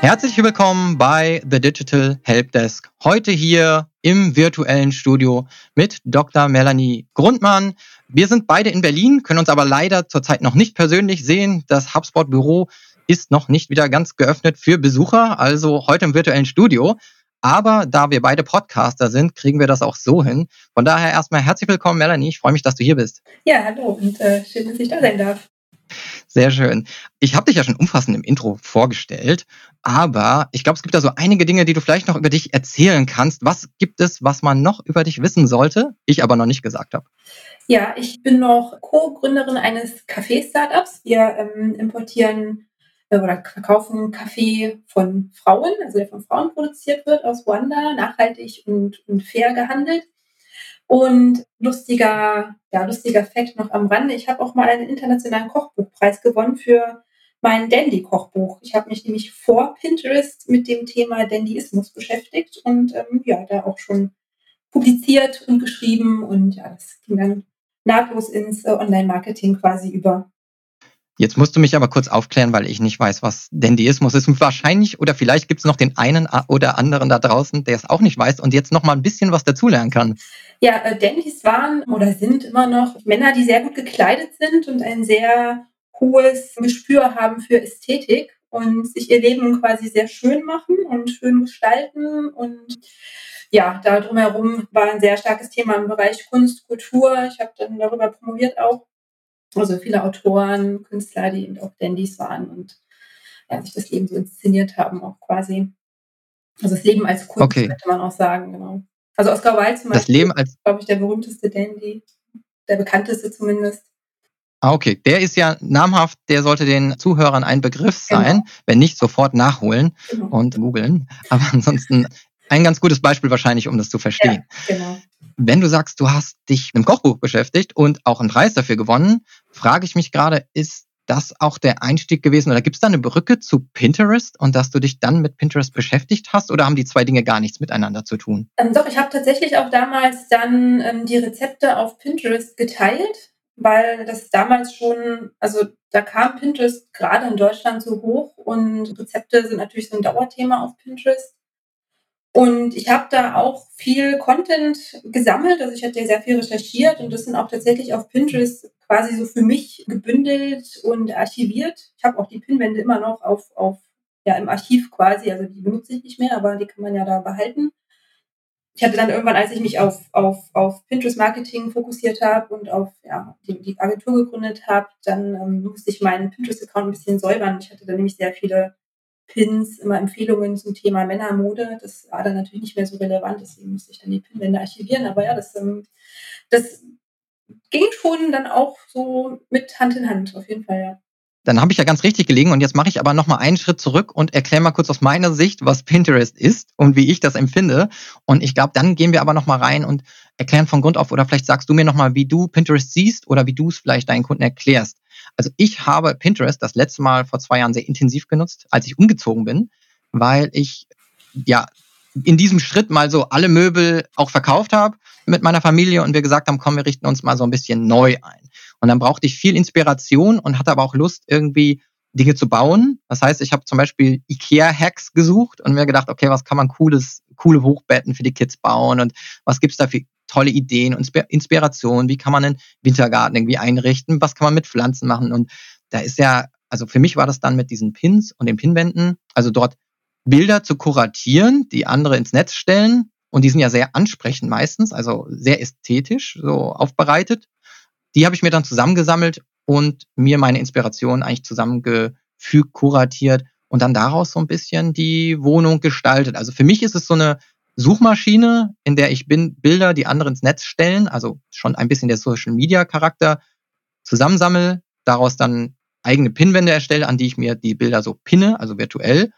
Herzlich willkommen bei The Digital Helpdesk. Heute hier im virtuellen Studio mit Dr. Melanie Grundmann. Wir sind beide in Berlin, können uns aber leider zurzeit noch nicht persönlich sehen. Das HubSpot Büro ist noch nicht wieder ganz geöffnet für Besucher, also heute im virtuellen Studio. Aber da wir beide Podcaster sind, kriegen wir das auch so hin. Von daher erstmal herzlich willkommen, Melanie. Ich freue mich, dass du hier bist. Ja, hallo und äh, schön, dass ich da sein darf. Sehr schön. Ich habe dich ja schon umfassend im Intro vorgestellt, aber ich glaube, es gibt da so einige Dinge, die du vielleicht noch über dich erzählen kannst. Was gibt es, was man noch über dich wissen sollte, ich aber noch nicht gesagt habe? Ja, ich bin noch Co-Gründerin eines Kaffee-Startups. Wir ähm, importieren äh, oder verkaufen Kaffee von Frauen, also der von Frauen produziert wird aus Ruanda, nachhaltig und, und fair gehandelt. Und lustiger, ja, lustiger Fakt noch am Rande. Ich habe auch mal einen internationalen Kochbuchpreis gewonnen für mein Dandy-Kochbuch. Ich habe mich nämlich vor Pinterest mit dem Thema Dandyismus beschäftigt und ähm, ja, da auch schon publiziert und geschrieben und ja, das ging dann nahtlos ins äh, Online-Marketing quasi über. Jetzt musst du mich aber kurz aufklären, weil ich nicht weiß, was Dandyismus ist. Wahrscheinlich oder vielleicht gibt es noch den einen oder anderen da draußen, der es auch nicht weiß und jetzt noch mal ein bisschen was dazulernen kann. Ja, äh, Dandys waren oder sind immer noch Männer, die sehr gut gekleidet sind und ein sehr hohes Gespür haben für Ästhetik und sich ihr Leben quasi sehr schön machen und schön gestalten und ja, da drumherum war ein sehr starkes Thema im Bereich Kunst, Kultur. Ich habe dann darüber promoviert auch also viele Autoren, Künstler, die eben auch Dandys waren und ja, sich das Leben so inszeniert haben, auch quasi. Also das Leben als Kunst, okay. könnte man auch sagen, genau. Also Oscar Wilde zum das Beispiel, Leben als glaube ich, der berühmteste Dandy, der bekannteste zumindest. Ah, okay. Der ist ja namhaft, der sollte den Zuhörern ein Begriff sein, genau. wenn nicht sofort nachholen genau. und googeln. Aber ansonsten ein ganz gutes Beispiel wahrscheinlich, um das zu verstehen. Ja, genau. Wenn du sagst, du hast dich mit dem Kochbuch beschäftigt und auch einen Preis dafür gewonnen, frage ich mich gerade, ist das auch der Einstieg gewesen oder gibt es da eine Brücke zu Pinterest und dass du dich dann mit Pinterest beschäftigt hast oder haben die zwei Dinge gar nichts miteinander zu tun? Ähm, doch, ich habe tatsächlich auch damals dann ähm, die Rezepte auf Pinterest geteilt, weil das damals schon, also da kam Pinterest gerade in Deutschland so hoch und Rezepte sind natürlich so ein Dauerthema auf Pinterest. Und ich habe da auch viel Content gesammelt, also ich hatte sehr viel recherchiert und das sind auch tatsächlich auf Pinterest quasi so für mich gebündelt und archiviert. Ich habe auch die Pinwände immer noch auf, auf ja, im Archiv quasi, also die benutze ich nicht mehr, aber die kann man ja da behalten. Ich hatte dann irgendwann, als ich mich auf, auf, auf Pinterest-Marketing fokussiert habe und auf ja, die, die Agentur gegründet habe, dann ähm, musste ich meinen Pinterest-Account ein bisschen säubern. Ich hatte da nämlich sehr viele Pins, immer Empfehlungen zum Thema Männermode. Das war dann natürlich nicht mehr so relevant, deswegen musste ich dann die Pinwände archivieren. Aber ja, das, ähm, das ging schon dann auch so mit Hand in Hand, auf jeden Fall, ja. dann habe ich ja ganz richtig gelegen und jetzt mache ich aber noch mal einen Schritt zurück und erkläre mal kurz aus meiner Sicht, was Pinterest ist und wie ich das empfinde. Und ich glaube, dann gehen wir aber noch mal rein und erklären von Grund auf oder vielleicht sagst du mir noch mal, wie du Pinterest siehst oder wie du es vielleicht deinen Kunden erklärst. Also ich habe Pinterest das letzte Mal vor zwei Jahren sehr intensiv genutzt, als ich umgezogen bin, weil ich ja in diesem Schritt mal so alle Möbel auch verkauft habe mit meiner Familie und wir gesagt haben, komm, wir richten uns mal so ein bisschen neu ein. Und dann brauchte ich viel Inspiration und hatte aber auch Lust, irgendwie Dinge zu bauen. Das heißt, ich habe zum Beispiel IKEA-Hacks gesucht und mir gedacht, okay, was kann man cooles, coole Hochbetten für die Kids bauen und was gibt's da für tolle Ideen und Inspiration? Wie kann man einen Wintergarten irgendwie einrichten? Was kann man mit Pflanzen machen? Und da ist ja, also für mich war das dann mit diesen Pins und den Pinwänden, also dort Bilder zu kuratieren, die andere ins Netz stellen. Und die sind ja sehr ansprechend meistens, also sehr ästhetisch so aufbereitet die habe ich mir dann zusammengesammelt und mir meine Inspiration eigentlich zusammengefügt, kuratiert und dann daraus so ein bisschen die Wohnung gestaltet. Also für mich ist es so eine Suchmaschine, in der ich bin, Bilder, die andere ins Netz stellen, also schon ein bisschen der Social Media Charakter zusammensammel, daraus dann eigene Pinwände erstelle, an die ich mir die Bilder so pinne, also virtuell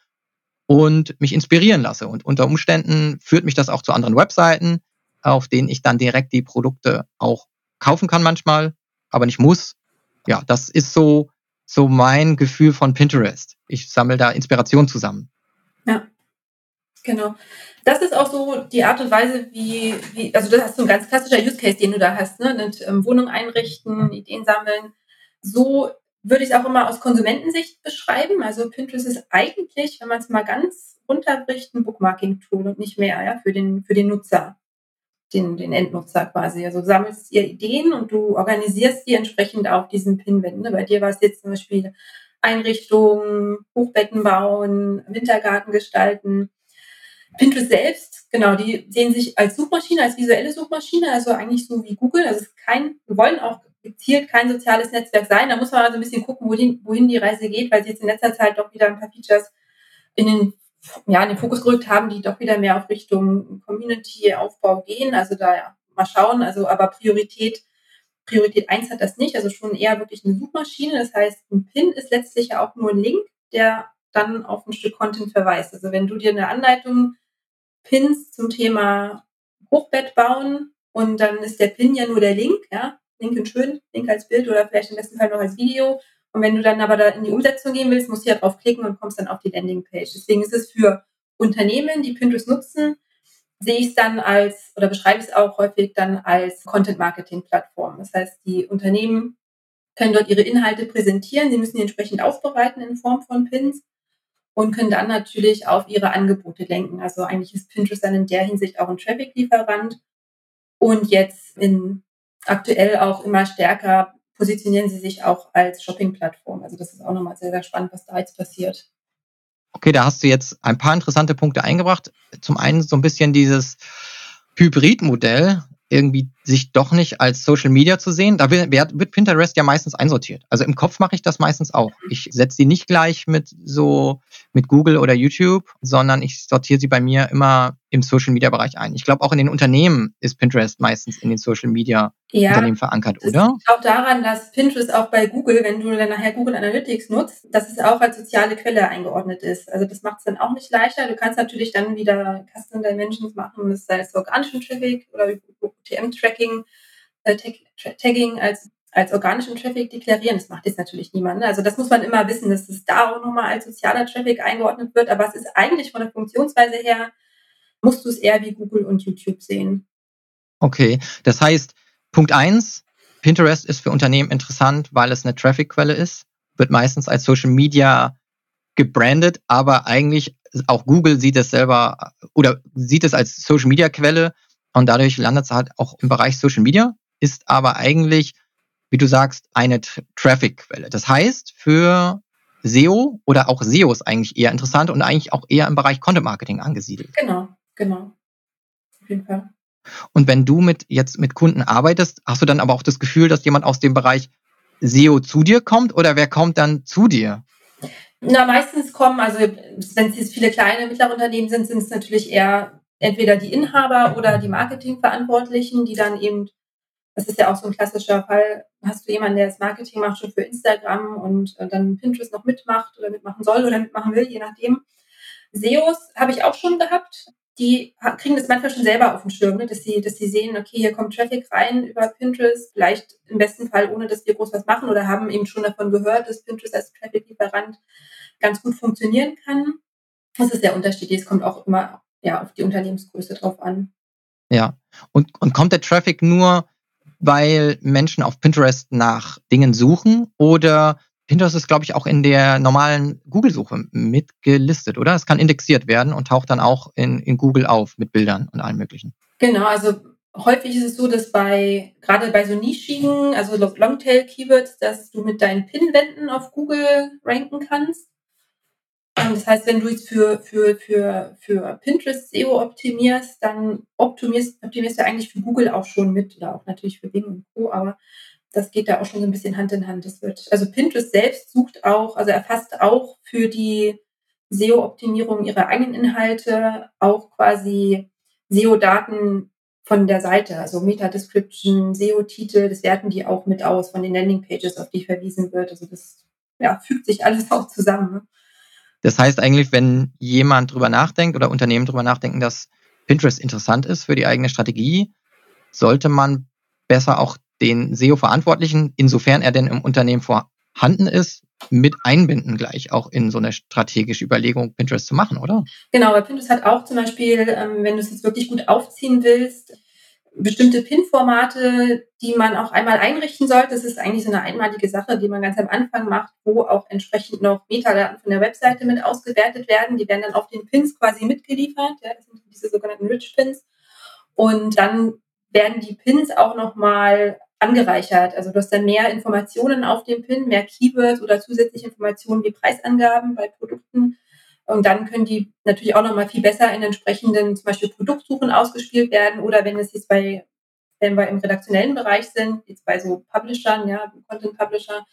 und mich inspirieren lasse. Und unter Umständen führt mich das auch zu anderen Webseiten, auf denen ich dann direkt die Produkte auch kaufen kann manchmal, aber nicht muss. Ja, das ist so, so mein Gefühl von Pinterest. Ich sammle da Inspiration zusammen. Ja, genau. Das ist auch so die Art und Weise, wie, wie also das ist so ein ganz klassischer Use Case, den du da hast, ne? Mit ähm, Wohnung einrichten, Ideen sammeln. So würde ich es auch immer aus Konsumentensicht beschreiben. Also Pinterest ist eigentlich, wenn man es mal ganz runterbricht, ein Bookmarking-Tool und nicht mehr ja, für, den, für den Nutzer den, den Endnutzer quasi. Also du sammelst ihr Ideen und du organisierst die entsprechend auf diesen Pinwänden. Bei dir war es jetzt zum Beispiel Einrichtungen, Hochbetten bauen, Wintergarten gestalten. Pinterest selbst, genau, die sehen sich als Suchmaschine, als visuelle Suchmaschine, also eigentlich so wie Google. Also es ist kein, wir wollen auch gezielt kein soziales Netzwerk sein. Da muss man also ein bisschen gucken, wohin, wohin die Reise geht, weil sie jetzt in letzter Zeit doch wieder ein paar Features in den ja, in den Fokus gerückt haben, die doch wieder mehr auf Richtung Community-Aufbau gehen. Also da ja, mal schauen. Also aber Priorität, Priorität eins hat das nicht. Also schon eher wirklich eine Suchmaschine. Das heißt, ein Pin ist letztlich ja auch nur ein Link, der dann auf ein Stück Content verweist. Also wenn du dir eine Anleitung pins zum Thema Hochbett bauen und dann ist der Pin ja nur der Link, ja, Link in schön, Link als Bild oder vielleicht im besten Fall noch als Video und wenn du dann aber da in die Umsetzung gehen willst, musst du ja drauf klicken und kommst dann auf die Landingpage. Deswegen ist es für Unternehmen, die Pinterest nutzen, sehe ich es dann als oder beschreibe ich es auch häufig dann als Content-Marketing-Plattform. Das heißt, die Unternehmen können dort ihre Inhalte präsentieren, sie müssen die entsprechend aufbereiten in Form von Pins und können dann natürlich auf ihre Angebote lenken. Also eigentlich ist Pinterest dann in der Hinsicht auch ein Traffic-Lieferant und jetzt in aktuell auch immer stärker positionieren sie sich auch als Shopping-Plattform. Also das ist auch nochmal sehr, sehr spannend, was da jetzt passiert. Okay, da hast du jetzt ein paar interessante Punkte eingebracht. Zum einen so ein bisschen dieses Hybridmodell, irgendwie sich doch nicht als Social Media zu sehen. Da wird, Pinterest ja meistens einsortiert. Also im Kopf mache ich das meistens auch. Ich setze sie nicht gleich mit so mit Google oder YouTube, sondern ich sortiere sie bei mir immer im Social Media Bereich ein. Ich glaube auch in den Unternehmen ist Pinterest meistens in den Social Media ja, Unternehmen verankert, oder? Das liegt auch daran, dass Pinterest auch bei Google, wenn du dann nachher Google Analytics nutzt, dass es auch als soziale Quelle eingeordnet ist. Also das macht es dann auch nicht leichter. Du kannst natürlich dann wieder Custom Dimensions machen, das sei es organischen Traffic oder UTM-Tracking, äh, Tagging als, als organischen Traffic deklarieren. Das macht jetzt natürlich niemand. Ne? Also das muss man immer wissen, dass es da auch nochmal als sozialer Traffic eingeordnet wird. Aber es ist eigentlich von der Funktionsweise her, musst du es eher wie Google und YouTube sehen. Okay, das heißt, Punkt eins: Pinterest ist für Unternehmen interessant, weil es eine Traffic-Quelle ist, wird meistens als Social Media gebrandet, aber eigentlich auch Google sieht es selber oder sieht es als Social Media Quelle und dadurch landet es halt auch im Bereich Social Media, ist aber eigentlich, wie du sagst, eine Traffic-Quelle. Das heißt, für SEO oder auch SEO ist eigentlich eher interessant und eigentlich auch eher im Bereich Content Marketing angesiedelt. Genau, genau. Auf jeden Fall. Und wenn du mit jetzt mit Kunden arbeitest, hast du dann aber auch das Gefühl, dass jemand aus dem Bereich SEO zu dir kommt oder wer kommt dann zu dir? Na, meistens kommen, also wenn es jetzt viele kleine, mittlere Unternehmen sind, sind es natürlich eher entweder die Inhaber oder die Marketingverantwortlichen, die dann eben das ist ja auch so ein klassischer Fall. Hast du jemanden, der das Marketing macht schon für Instagram und äh, dann Pinterest noch mitmacht oder mitmachen soll oder mitmachen will, je nachdem. SEOs habe ich auch schon gehabt. Die kriegen das manchmal schon selber auf den Schirm, ne? dass, sie, dass sie sehen, okay, hier kommt Traffic rein über Pinterest, vielleicht im besten Fall, ohne dass wir groß was machen oder haben eben schon davon gehört, dass Pinterest als Traffic-Lieferant ganz gut funktionieren kann. Das ist der Unterschied. Es kommt auch immer ja, auf die Unternehmensgröße drauf an. Ja, und, und kommt der Traffic nur, weil Menschen auf Pinterest nach Dingen suchen oder Pinterest ist, glaube ich, auch in der normalen Google-Suche mitgelistet, oder? Es kann indexiert werden und taucht dann auch in, in Google auf mit Bildern und allem Möglichen. Genau, also häufig ist es so, dass bei, gerade bei so nischigen, also Longtail-Keywords, dass du mit deinen Pinwänden auf Google ranken kannst. Das heißt, wenn du jetzt für, für, für, für Pinterest SEO optimierst, dann optimierst, optimierst du eigentlich für Google auch schon mit oder auch natürlich für Bing und Co. Aber das geht da auch schon so ein bisschen Hand in Hand. Das wird, also Pinterest selbst sucht auch, also erfasst auch für die SEO-Optimierung ihrer eigenen Inhalte auch quasi SEO-Daten von der Seite, also Meta-Description, SEO-Titel, das werten die auch mit aus von den Landing-Pages, auf die verwiesen wird. Also das ja, fügt sich alles auch zusammen. Das heißt eigentlich, wenn jemand drüber nachdenkt oder Unternehmen drüber nachdenken, dass Pinterest interessant ist für die eigene Strategie, sollte man besser auch den SEO-Verantwortlichen, insofern er denn im Unternehmen vorhanden ist, mit einbinden gleich auch in so eine strategische Überlegung, Pinterest zu machen, oder? Genau, weil Pinterest hat auch zum Beispiel, ähm, wenn du es jetzt wirklich gut aufziehen willst, bestimmte PIN-Formate, die man auch einmal einrichten sollte. Das ist eigentlich so eine einmalige Sache, die man ganz am Anfang macht, wo auch entsprechend noch Metadaten von der Webseite mit ausgewertet werden. Die werden dann auf den Pins quasi mitgeliefert. Ja, das sind diese sogenannten Rich Pins. Und dann werden die Pins auch nochmal angereichert. Also du hast dann mehr Informationen auf dem Pin, mehr Keywords oder zusätzliche Informationen wie Preisangaben bei Produkten und dann können die natürlich auch nochmal viel besser in entsprechenden zum Beispiel Produktsuchen ausgespielt werden oder wenn es jetzt bei, wenn wir im redaktionellen Bereich sind, jetzt bei so Publishern, ja, Content Publisher,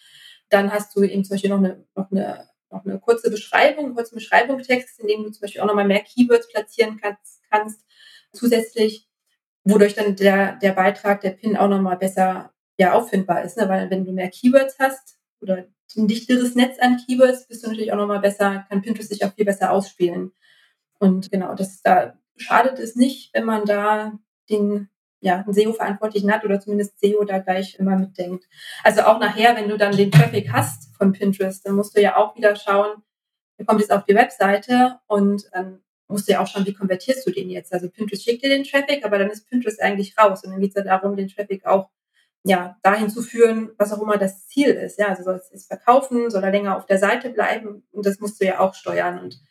dann hast du eben zum Beispiel noch eine, noch eine, noch eine kurze Beschreibung, einen kurzen Beschreibungstext, in dem du zum Beispiel auch nochmal mehr Keywords platzieren kannst, kannst zusätzlich, wodurch dann der, der Beitrag, der Pin auch nochmal besser ja, auffindbar ist. Ne? Weil wenn du mehr Keywords hast oder ein dichteres Netz an Keywords bist du natürlich auch nochmal besser, kann Pinterest sich auch viel besser ausspielen. Und genau, das da schadet es nicht, wenn man da den ja, einen SEO-Verantwortlichen hat oder zumindest SEO da gleich immer mitdenkt. Also auch nachher, wenn du dann den Traffic hast von Pinterest, dann musst du ja auch wieder schauen, der kommt jetzt auf die Webseite und dann musst du ja auch schauen, wie konvertierst du den jetzt. Also Pinterest schickt dir den Traffic, aber dann ist Pinterest eigentlich raus und dann geht es ja darum, den Traffic auch ja, dahin zu führen, was auch immer das Ziel ist. Ja, also soll es verkaufen, soll er länger auf der Seite bleiben und das musst du ja auch steuern. Und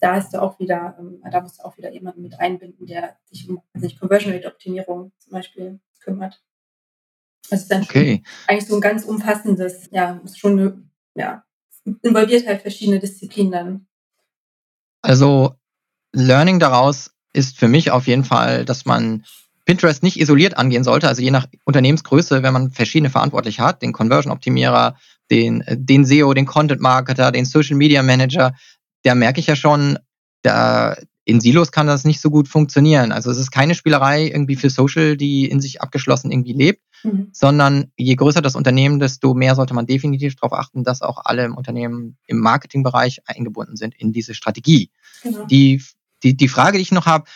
da hast du auch wieder, ähm, da musst du auch wieder jemanden mit einbinden, der sich um also Conversion Rate Optimierung zum Beispiel kümmert. Das ist dann okay. eigentlich so ein ganz umfassendes, ja, ist schon, ja, involviert halt verschiedene Disziplinen dann. Also Learning daraus ist für mich auf jeden Fall, dass man Pinterest nicht isoliert angehen sollte, also je nach Unternehmensgröße, wenn man verschiedene Verantwortliche hat, den Conversion-Optimierer, den, äh, den SEO, den Content-Marketer, den Social-Media-Manager, da merke ich ja schon, da in Silos kann das nicht so gut funktionieren. Also es ist keine Spielerei irgendwie für Social, die in sich abgeschlossen irgendwie lebt, mhm. sondern je größer das Unternehmen, desto mehr sollte man definitiv darauf achten, dass auch alle im Unternehmen im Marketingbereich eingebunden sind in diese Strategie. Genau. Die, die, die Frage, die ich noch habe,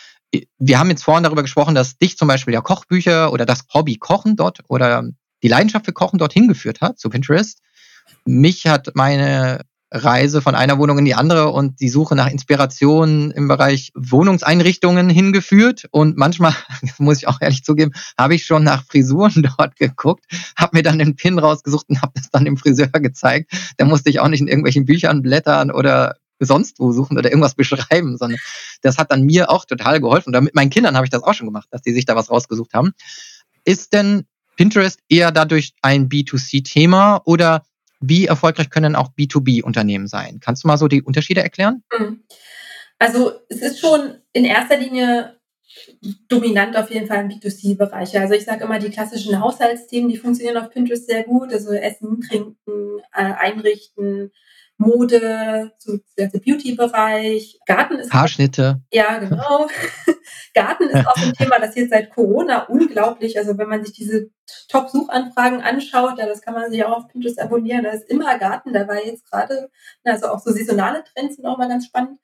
wir haben jetzt vorhin darüber gesprochen, dass dich zum Beispiel ja Kochbücher oder das Hobby Kochen dort oder die Leidenschaft für Kochen dorthin geführt hat, zu Pinterest. Mich hat meine Reise von einer Wohnung in die andere und die Suche nach Inspiration im Bereich Wohnungseinrichtungen hingeführt. Und manchmal, muss ich auch ehrlich zugeben, habe ich schon nach Frisuren dort geguckt, habe mir dann den Pin rausgesucht und habe das dann dem Friseur gezeigt. Da musste ich auch nicht in irgendwelchen Büchern blättern oder sonst wo suchen oder irgendwas beschreiben, sondern das hat dann mir auch total geholfen. Und mit meinen Kindern habe ich das auch schon gemacht, dass die sich da was rausgesucht haben. Ist denn Pinterest eher dadurch ein B2C-Thema oder wie erfolgreich können auch B2B-Unternehmen sein? Kannst du mal so die Unterschiede erklären? Mhm. Also es ist schon in erster Linie dominant auf jeden Fall im B2C-Bereich. Also ich sage immer, die klassischen Haushaltsthemen, die funktionieren auf Pinterest sehr gut. Also Essen, Trinken, äh, Einrichten, Mode, so der Beauty-Bereich. Garten ist. Haarschnitte. Ja, genau. Garten ist auch ein Thema, das jetzt seit Corona unglaublich, also wenn man sich diese Top-Suchanfragen anschaut, ja, das kann man sich auch auf Pinterest abonnieren, da ist immer Garten dabei jetzt gerade. Also auch so saisonale Trends sind auch mal ganz spannend.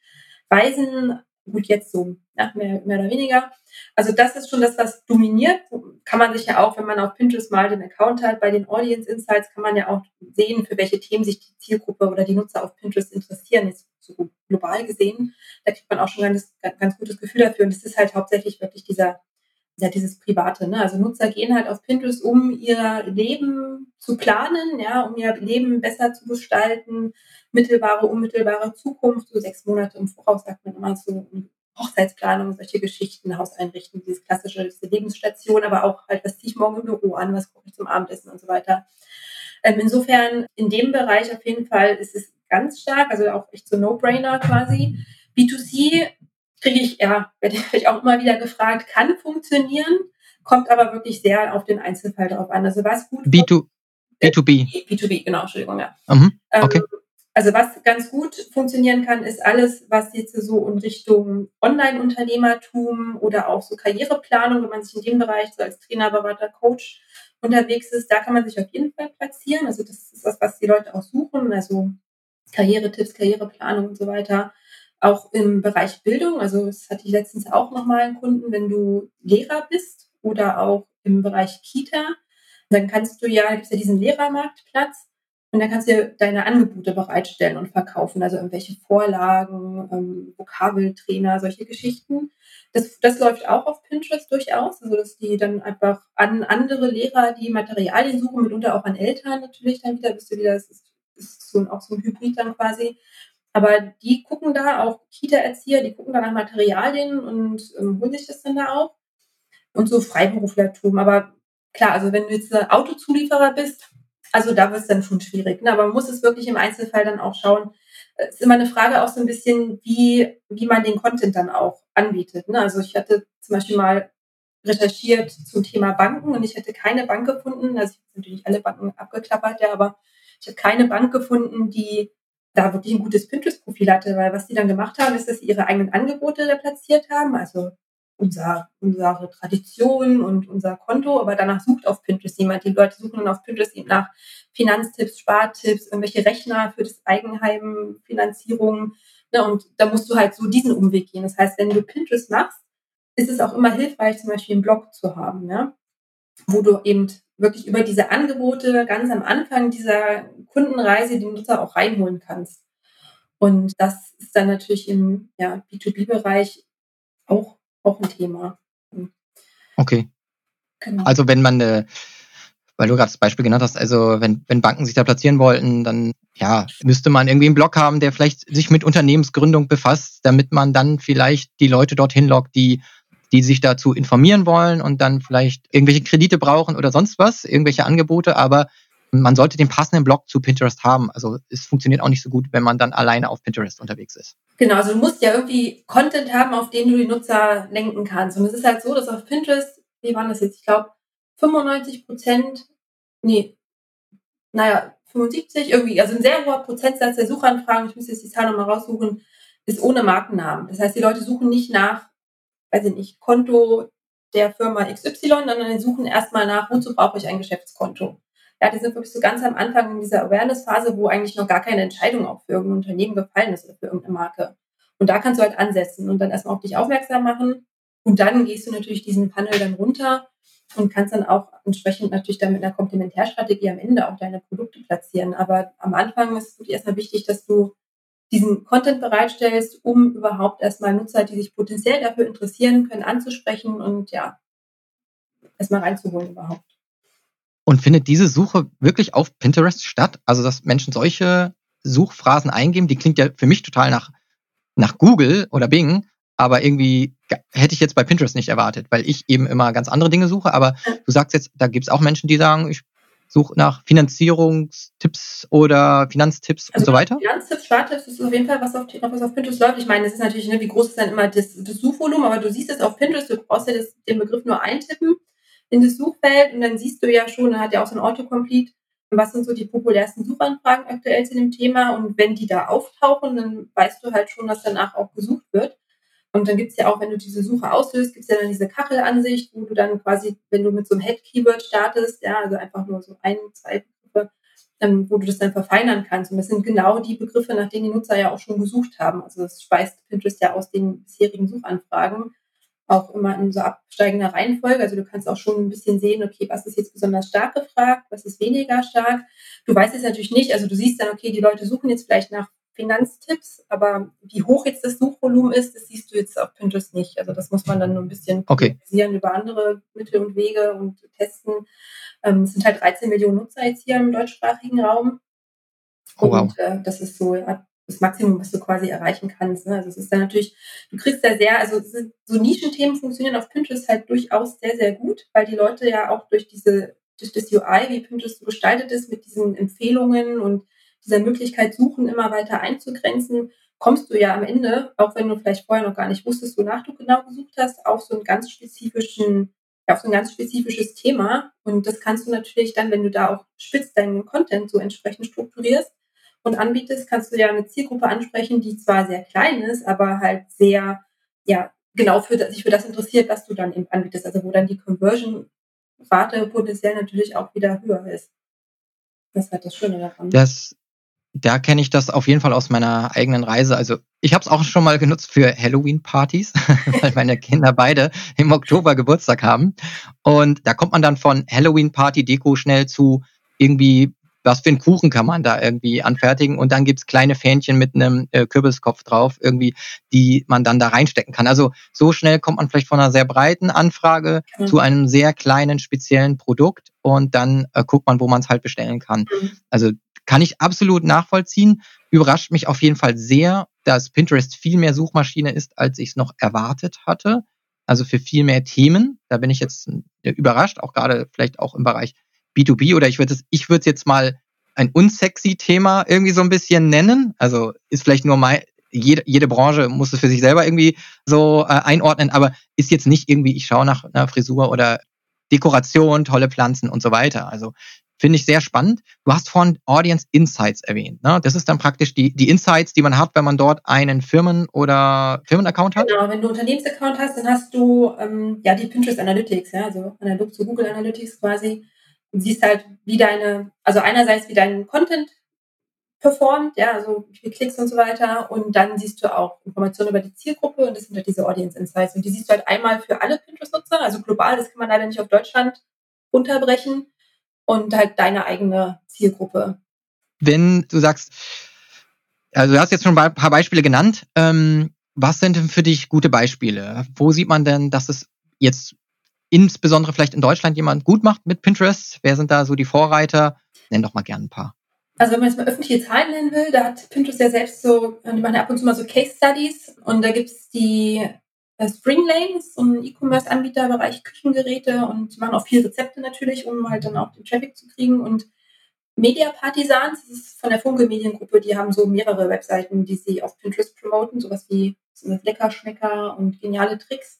Reisen, gut, jetzt so, ja, mehr, mehr oder weniger. Also das ist schon das, was dominiert. Kann man sich ja auch, wenn man auf Pinterest mal den Account hat, bei den Audience Insights kann man ja auch sehen, für welche Themen sich die Zielgruppe oder die Nutzer auf Pinterest interessieren, jetzt so global gesehen. Da kriegt man auch schon ein ganz, ganz gutes Gefühl dafür. Und es ist halt hauptsächlich wirklich dieser, ja, dieses Private. Ne? Also Nutzer gehen halt auf Pinterest, um ihr Leben zu planen, ja, um ihr Leben besser zu gestalten, mittelbare, unmittelbare Zukunft, so sechs Monate im Voraus sagt man immer so Hochzeitsplanung, solche Geschichten, Haus einrichten, dieses klassische diese Lebensstation, aber auch halt, was ziehe ich morgen im Büro an, was koche ich zum Abendessen und so weiter. Ähm, insofern in dem Bereich auf jeden Fall ist es ganz stark, also auch echt so No-Brainer quasi. B2C kriege ich, ja, werde ich auch immer wieder gefragt, kann funktionieren, kommt aber wirklich sehr auf den Einzelfall drauf an. Also was gut B2, B2B. B2B, genau, Entschuldigung, ja. Mhm, okay. Ähm, also was ganz gut funktionieren kann, ist alles, was jetzt so in Richtung Online-Unternehmertum oder auch so Karriereplanung, wenn man sich in dem Bereich so als Trainer, Berater, Coach unterwegs ist, da kann man sich auf jeden Fall platzieren. Also das ist das, was die Leute auch suchen, also Karrieretipps, Karriereplanung und so weiter. Auch im Bereich Bildung, also das hatte ich letztens auch nochmal einen Kunden, wenn du Lehrer bist oder auch im Bereich Kita, dann kannst du ja, gibt ja diesen Lehrermarktplatz, und dann kannst du deine Angebote bereitstellen und verkaufen, also irgendwelche Vorlagen, ähm, Vokabeltrainer, solche Geschichten. Das, das läuft auch auf Pinterest durchaus, also dass die dann einfach an andere Lehrer, die Materialien suchen, mitunter auch an Eltern natürlich dann wieder, bist du wieder, das ist, ist so, auch so ein Hybrid dann quasi. Aber die gucken da, auch Kita-Erzieher, die gucken da nach Materialien und ähm, holen sich das dann da auch. Und so Freiberuflertum. Aber klar, also wenn du jetzt Autozulieferer bist, also da wird es dann schon schwierig. Ne? Aber man muss es wirklich im Einzelfall dann auch schauen. Es ist immer eine Frage auch so ein bisschen, wie, wie man den Content dann auch anbietet. Ne? Also ich hatte zum Beispiel mal recherchiert zum Thema Banken und ich hätte keine Bank gefunden, also ich habe natürlich alle Banken abgeklappert, ja, aber ich habe keine Bank gefunden, die da wirklich ein gutes Pinterest-Profil hatte, weil was die dann gemacht haben, ist, dass sie ihre eigenen Angebote da platziert haben, also unser, unsere Tradition und unser Konto, aber danach sucht auf Pinterest jemand. Die Leute suchen dann auf Pinterest eben nach Finanztipps, Spartipps, irgendwelche Rechner für das Eigenheim, Finanzierung. Ne, und da musst du halt so diesen Umweg gehen. Das heißt, wenn du Pinterest machst, ist es auch immer hilfreich, zum Beispiel einen Blog zu haben, ja, wo du eben wirklich über diese Angebote ganz am Anfang dieser Kundenreise die Nutzer auch reinholen kannst. Und das ist dann natürlich im ja, B2B-Bereich auch auch ein Thema. Hm. Okay. Genau. Also wenn man, äh, weil du gerade das Beispiel genannt hast, also wenn, wenn Banken sich da platzieren wollten, dann ja, müsste man irgendwie einen Blog haben, der vielleicht sich mit Unternehmensgründung befasst, damit man dann vielleicht die Leute dorthin lockt, die die sich dazu informieren wollen und dann vielleicht irgendwelche Kredite brauchen oder sonst was, irgendwelche Angebote, aber man sollte den passenden Blog zu Pinterest haben. Also es funktioniert auch nicht so gut, wenn man dann alleine auf Pinterest unterwegs ist. Genau, also du musst ja irgendwie Content haben, auf den du die Nutzer lenken kannst. Und es ist halt so, dass auf Pinterest, wie waren das jetzt? Ich glaube, 95 Prozent, nee, naja, 75 irgendwie, also ein sehr hoher Prozentsatz der Suchanfragen, ich muss jetzt die Zahl nochmal raussuchen, ist ohne Markennamen. Das heißt, die Leute suchen nicht nach, weiß ich nicht, Konto der Firma XY, sondern suchen erstmal nach, wozu brauche ich ein Geschäftskonto? Ja, die sind wirklich so ganz am Anfang in dieser Awareness-Phase, wo eigentlich noch gar keine Entscheidung auch für irgendein Unternehmen gefallen ist oder für irgendeine Marke. Und da kannst du halt ansetzen und dann erstmal auf dich aufmerksam machen. Und dann gehst du natürlich diesen Panel dann runter und kannst dann auch entsprechend natürlich dann mit einer Komplementärstrategie am Ende auch deine Produkte platzieren. Aber am Anfang ist es wirklich erstmal wichtig, dass du diesen Content bereitstellst, um überhaupt erstmal Nutzer, die sich potenziell dafür interessieren können, anzusprechen und ja, erstmal reinzuholen überhaupt. Und findet diese Suche wirklich auf Pinterest statt? Also, dass Menschen solche Suchphrasen eingeben, die klingt ja für mich total nach, nach Google oder Bing, aber irgendwie hätte ich jetzt bei Pinterest nicht erwartet, weil ich eben immer ganz andere Dinge suche. Aber du sagst jetzt, da gibt es auch Menschen, die sagen, ich suche nach Finanzierungstipps oder Finanztipps also und so weiter? Finanztipps, Spartipps ist auf jeden Fall was auf, was auf Pinterest läuft. Ich meine, es ist natürlich, ne, wie groß ist dann immer das, das Suchvolumen, aber du siehst es auf Pinterest, du brauchst ja das, den Begriff nur eintippen in das Suchfeld und dann siehst du ja schon, er hat ja auch so ein Autocomplete, was sind so die populärsten Suchanfragen aktuell zu dem Thema und wenn die da auftauchen, dann weißt du halt schon, dass danach auch gesucht wird. Und dann gibt es ja auch, wenn du diese Suche auslöst, gibt es ja dann diese Kachelansicht, wo du dann quasi, wenn du mit so einem Head-Keyword startest, ja, also einfach nur so ein, zwei Begriffe, ähm, wo du das dann verfeinern kannst. Und das sind genau die Begriffe, nach denen die Nutzer ja auch schon gesucht haben. Also das speist Pinterest ja aus den bisherigen Suchanfragen auch immer in so absteigender Reihenfolge. Also du kannst auch schon ein bisschen sehen, okay, was ist jetzt besonders stark gefragt, was ist weniger stark. Du weißt es natürlich nicht, also du siehst dann, okay, die Leute suchen jetzt vielleicht nach Finanztipps, aber wie hoch jetzt das Suchvolumen ist, das siehst du jetzt auf Pinterest nicht. Also das muss man dann nur ein bisschen okay. über andere Mittel und Wege und testen. Ähm, es sind halt 13 Millionen Nutzer jetzt hier im deutschsprachigen Raum. Oh, wow. Und äh, das ist so ja, das Maximum, was du quasi erreichen kannst. Ne? Also es ist dann natürlich, du kriegst da sehr, also so Nischenthemen funktionieren auf Pinterest halt durchaus sehr, sehr gut, weil die Leute ja auch durch diese, durch das UI, wie Pinterest so gestaltet ist, mit diesen Empfehlungen und dieser Möglichkeit, Suchen immer weiter einzugrenzen, kommst du ja am Ende, auch wenn du vielleicht vorher noch gar nicht wusstest, wonach du genau gesucht hast, auf so einen ganz spezifischen, auf so ein ganz spezifisches Thema. Und das kannst du natürlich dann, wenn du da auch spitz deinen Content so entsprechend strukturierst, und anbietest, kannst du ja eine Zielgruppe ansprechen, die zwar sehr klein ist, aber halt sehr, ja, genau für, sich für das interessiert, was du dann eben anbietest. Also wo dann die Conversion-Rate potenziell natürlich auch wieder höher ist. Das ist halt das Schöne daran. Das, da kenne ich das auf jeden Fall aus meiner eigenen Reise. Also ich habe es auch schon mal genutzt für Halloween-Partys, weil meine Kinder beide im Oktober Geburtstag haben. Und da kommt man dann von Halloween-Party-Deko schnell zu irgendwie was für einen Kuchen kann man da irgendwie anfertigen und dann gibt's kleine Fähnchen mit einem äh, Kürbiskopf drauf, irgendwie, die man dann da reinstecken kann. Also so schnell kommt man vielleicht von einer sehr breiten Anfrage mhm. zu einem sehr kleinen, speziellen Produkt und dann äh, guckt man, wo man es halt bestellen kann. Mhm. Also kann ich absolut nachvollziehen. Überrascht mich auf jeden Fall sehr, dass Pinterest viel mehr Suchmaschine ist, als ich es noch erwartet hatte. Also für viel mehr Themen. Da bin ich jetzt äh, überrascht, auch gerade vielleicht auch im Bereich B2B oder ich würde es, ich würde es jetzt mal ein unsexy Thema irgendwie so ein bisschen nennen. Also ist vielleicht nur mal, jede, jede Branche muss es für sich selber irgendwie so äh, einordnen, aber ist jetzt nicht irgendwie, ich schaue nach einer Frisur oder Dekoration, tolle Pflanzen und so weiter. Also finde ich sehr spannend. Du hast vorhin Audience Insights erwähnt. Ne? Das ist dann praktisch die, die Insights, die man hat, wenn man dort einen Firmen- oder Firmenaccount hat. Genau, wenn du Unternehmensaccount hast, dann hast du ähm, ja die Pinterest Analytics, ja, also analog zu Google Analytics quasi siehst halt, wie deine, also einerseits wie dein Content performt, ja, also wie viele Klicks und so weiter. Und dann siehst du auch Informationen über die Zielgruppe und das sind halt diese Audience Insights. Und die siehst du halt einmal für alle Pinterest-Nutzer, also global, das kann man leider nicht auf Deutschland unterbrechen und halt deine eigene Zielgruppe. Wenn du sagst, also du hast jetzt schon ein paar Beispiele genannt, ähm, was sind denn für dich gute Beispiele? Wo sieht man denn, dass es jetzt insbesondere vielleicht in Deutschland jemand gut macht mit Pinterest? Wer sind da so die Vorreiter? Nenn doch mal gerne ein paar. Also wenn man jetzt mal öffentliche Zahlen nennen will, da hat Pinterest ja selbst so, die machen ja ab und zu mal so Case Studies und da gibt es die äh, Spring Lanes, so ein E-Commerce-Anbieter Bereich Küchengeräte und machen auch viel Rezepte natürlich, um halt dann auch den Traffic zu kriegen und Media Partisans, das ist von der Funke Mediengruppe, die haben so mehrere Webseiten, die sie auf Pinterest promoten, sowas wie Leckerschmecker und geniale Tricks.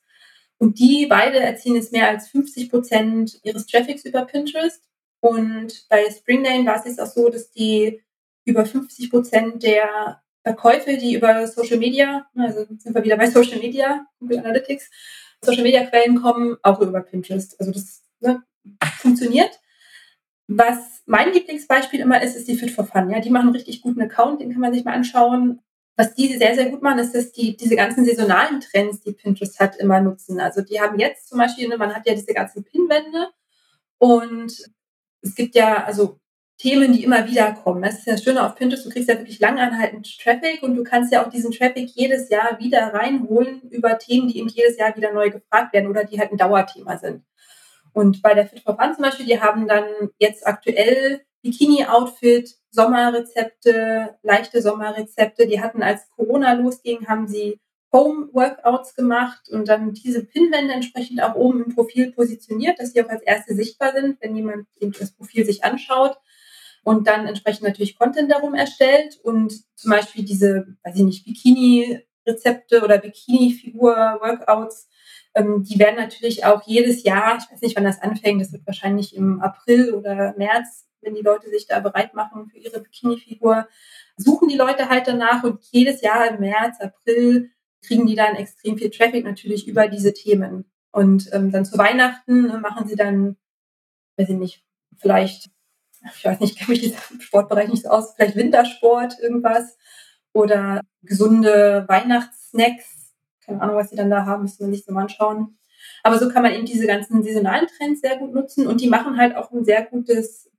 Und die beide erzielen jetzt mehr als 50 Prozent ihres Traffics über Pinterest. Und bei Springlane war es jetzt auch so, dass die über 50 Prozent der Verkäufe, die über Social Media, also sind wir wieder bei Social Media, Google Analytics, Social Media Quellen kommen, auch über Pinterest. Also das ne, funktioniert. Was mein Lieblingsbeispiel immer ist, ist die Fit for Fun. Ja, die machen einen richtig guten Account, den kann man sich mal anschauen. Was die sehr, sehr gut machen, ist, dass die diese ganzen saisonalen Trends, die Pinterest hat, immer nutzen. Also die haben jetzt zum Beispiel, ne, man hat ja diese ganzen Pinwände und es gibt ja also Themen, die immer wieder kommen. Das ist ja das Schöne auf Pinterest, du kriegst ja wirklich langanhaltend Traffic und du kannst ja auch diesen Traffic jedes Jahr wieder reinholen über Themen, die eben jedes Jahr wieder neu gefragt werden oder die halt ein Dauerthema sind. Und bei der Fit for Fun zum Beispiel, die haben dann jetzt aktuell Bikini-Outfit, Sommerrezepte, leichte Sommerrezepte. Die hatten, als Corona losging, haben sie Home-Workouts gemacht und dann diese Pinwände entsprechend auch oben im Profil positioniert, dass sie auch als erste sichtbar sind, wenn jemand das Profil sich anschaut und dann entsprechend natürlich Content darum erstellt und zum Beispiel diese, weiß ich nicht, Bikini-Rezepte oder Bikini-Figur-Workouts, ähm, die werden natürlich auch jedes Jahr, ich weiß nicht, wann das anfängt, das wird wahrscheinlich im April oder März wenn die Leute sich da bereit machen für ihre Bikini-Figur, suchen die Leute halt danach und jedes Jahr im März, April kriegen die dann extrem viel Traffic natürlich über diese Themen. Und ähm, dann zu Weihnachten ne, machen sie dann, weiß ich nicht, vielleicht, ich weiß nicht, ich kenne mich im Sportbereich nicht so aus, vielleicht Wintersport, irgendwas oder gesunde Weihnachtssnacks. Keine Ahnung, was sie dann da haben, müssen wir nicht so anschauen. Aber so kann man eben diese ganzen saisonalen Trends sehr gut nutzen und die machen halt auch ein sehr gutes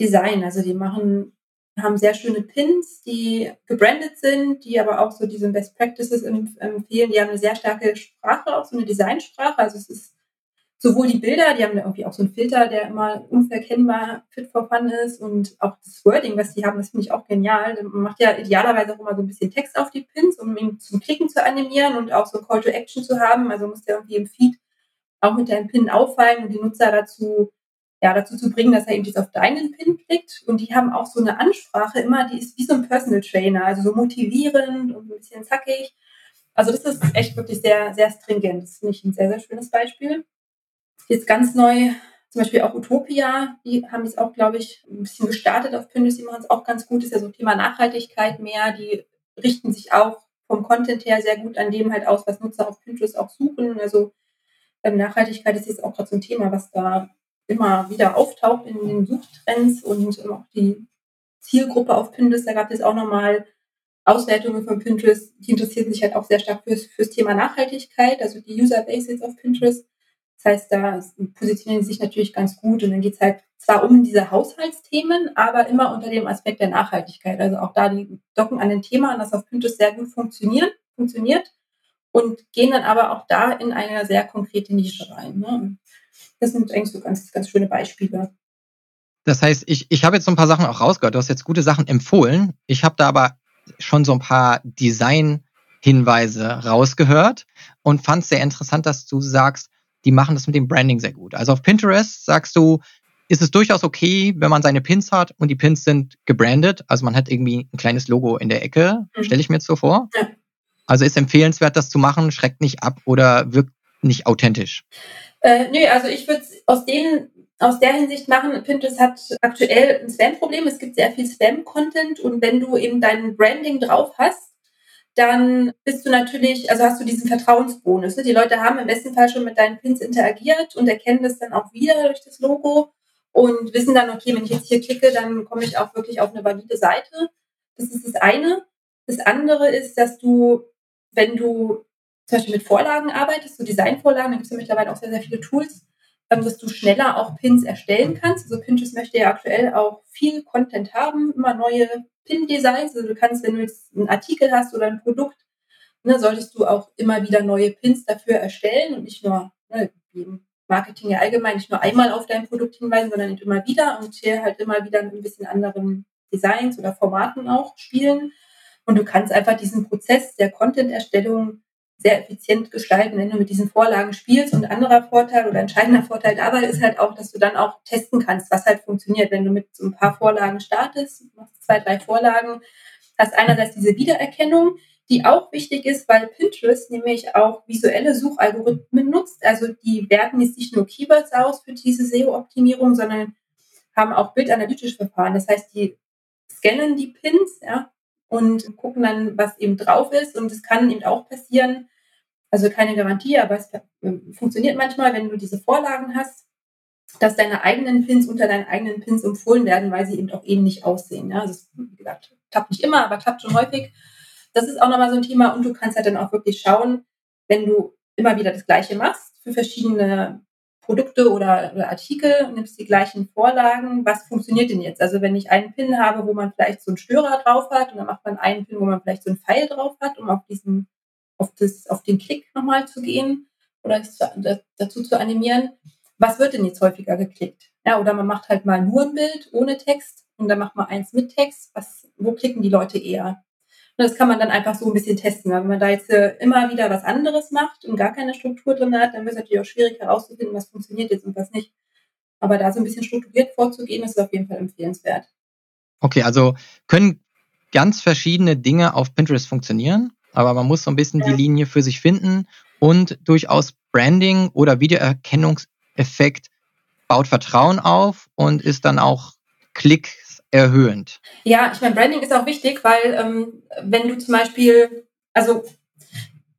Design. Also die machen, haben sehr schöne Pins, die gebrandet sind, die aber auch so diese Best Practices empfehlen. Die haben eine sehr starke Sprache, auch so eine Designsprache. Also es ist sowohl die Bilder, die haben irgendwie auch so einen Filter, der immer unverkennbar fit for fun ist und auch das Wording, was die haben, das finde ich auch genial. Man macht ja idealerweise auch immer so ein bisschen Text auf die Pins, um ihn zum Klicken zu animieren und auch so Call to Action zu haben. Also muss der irgendwie im Feed auch mit deinem Pin auffallen und die Nutzer dazu, ja, dazu zu bringen, dass er eben jetzt auf deinen Pin klickt. Und die haben auch so eine Ansprache immer, die ist wie so ein Personal Trainer, also so motivierend und ein bisschen zackig. Also das ist echt wirklich sehr, sehr stringent. Das finde ich ein sehr, sehr schönes Beispiel. Jetzt ganz neu, zum Beispiel auch Utopia, die haben jetzt auch, glaube ich, ein bisschen gestartet auf Pinterest, die machen es auch ganz gut, das ist ja so Thema Nachhaltigkeit mehr, die richten sich auch vom Content her sehr gut an dem halt aus, was Nutzer auf Pinterest auch suchen. Also ähm, Nachhaltigkeit ist jetzt auch gerade so ein Thema, was da immer wieder auftaucht in den Suchtrends und ähm, auch die Zielgruppe auf Pinterest, da gab es auch nochmal Auswertungen von Pinterest, die interessieren sich halt auch sehr stark fürs, fürs Thema Nachhaltigkeit, also die User Base auf Pinterest. Das heißt, da positionieren sie sich natürlich ganz gut und dann geht es halt zwar um diese Haushaltsthemen, aber immer unter dem Aspekt der Nachhaltigkeit. Also auch da, die docken an den Thema an, das auf Pinterest sehr gut funktionieren, funktioniert und gehen dann aber auch da in eine sehr konkrete Nische rein. Ne? Das sind eigentlich so ganz, ganz schöne Beispiele. Das heißt, ich, ich habe jetzt so ein paar Sachen auch rausgehört. Du hast jetzt gute Sachen empfohlen. Ich habe da aber schon so ein paar Design-Hinweise rausgehört und fand es sehr interessant, dass du sagst, die machen das mit dem Branding sehr gut. Also auf Pinterest sagst du, ist es durchaus okay, wenn man seine Pins hat und die Pins sind gebrandet. Also man hat irgendwie ein kleines Logo in der Ecke, mhm. stelle ich mir jetzt so vor. Ja. Also ist empfehlenswert, das zu machen, schreckt nicht ab oder wirkt nicht authentisch. Äh, nö, also ich würde aus den aus der Hinsicht machen, Pinterest hat aktuell ein Spam-Problem. Es gibt sehr viel Spam-Content und wenn du eben dein Branding drauf hast, dann bist du natürlich, also hast du diesen Vertrauensbonus. Ne? Die Leute haben im besten Fall schon mit deinen Pins interagiert und erkennen das dann auch wieder durch das Logo und wissen dann, okay, wenn ich jetzt hier klicke, dann komme ich auch wirklich auf eine valide Seite. Das ist das eine. Das andere ist, dass du, wenn du zum Beispiel mit Vorlagen arbeitest, so Designvorlagen, da gibt es ja mittlerweile auch sehr, sehr viele Tools, ähm, dass du schneller auch Pins erstellen kannst. Also Pinterest möchte ja aktuell auch viel Content haben, immer neue Pin-Designs. Also du kannst, wenn du jetzt einen Artikel hast oder ein Produkt, ne, solltest du auch immer wieder neue Pins dafür erstellen und nicht nur, ne, im Marketing ja allgemein, nicht nur einmal auf dein Produkt hinweisen, sondern immer wieder und hier halt immer wieder mit ein bisschen anderen Designs oder Formaten auch spielen. Und du kannst einfach diesen Prozess der Content-Erstellung sehr effizient gestalten, wenn du mit diesen Vorlagen spielst. Und anderer Vorteil oder entscheidender Vorteil dabei ist halt auch, dass du dann auch testen kannst, was halt funktioniert. Wenn du mit so ein paar Vorlagen startest, machst zwei, drei Vorlagen, hast einerseits diese Wiedererkennung, die auch wichtig ist, weil Pinterest nämlich auch visuelle Suchalgorithmen nutzt. Also die werten jetzt nicht nur Keywords aus für diese SEO-Optimierung, sondern haben auch bildanalytische Verfahren. Das heißt, die scannen die Pins, ja, und gucken dann, was eben drauf ist. Und es kann eben auch passieren, also keine Garantie, aber es funktioniert manchmal, wenn du diese Vorlagen hast, dass deine eigenen Pins unter deinen eigenen Pins empfohlen werden, weil sie eben auch ähnlich aussehen. Ja, also wie gesagt, klappt nicht immer, aber klappt schon häufig. Das ist auch nochmal so ein Thema und du kannst halt dann auch wirklich schauen, wenn du immer wieder das Gleiche machst für verschiedene Produkte oder, oder Artikel, nimmst die gleichen Vorlagen, was funktioniert denn jetzt? Also wenn ich einen Pin habe, wo man vielleicht so einen Störer drauf hat und dann macht man einen Pin, wo man vielleicht so einen Pfeil drauf hat, um auf diesen, auf das, auf den Klick nochmal zu gehen oder dazu zu animieren. Was wird denn jetzt häufiger geklickt? Ja, oder man macht halt mal nur ein Bild ohne Text und dann macht man eins mit Text. Was, wo klicken die Leute eher? Das kann man dann einfach so ein bisschen testen. Wenn man da jetzt äh, immer wieder was anderes macht und gar keine Struktur drin hat, dann wird es natürlich auch schwierig herauszufinden, was funktioniert jetzt und was nicht. Aber da so ein bisschen strukturiert vorzugehen, ist auf jeden Fall empfehlenswert. Okay, also können ganz verschiedene Dinge auf Pinterest funktionieren, aber man muss so ein bisschen ja. die Linie für sich finden und durchaus Branding oder Wiedererkennungseffekt baut Vertrauen auf und ist dann auch Klicks erhöhend. Ja, ich meine, Branding ist auch wichtig, weil ähm, wenn du zum Beispiel, also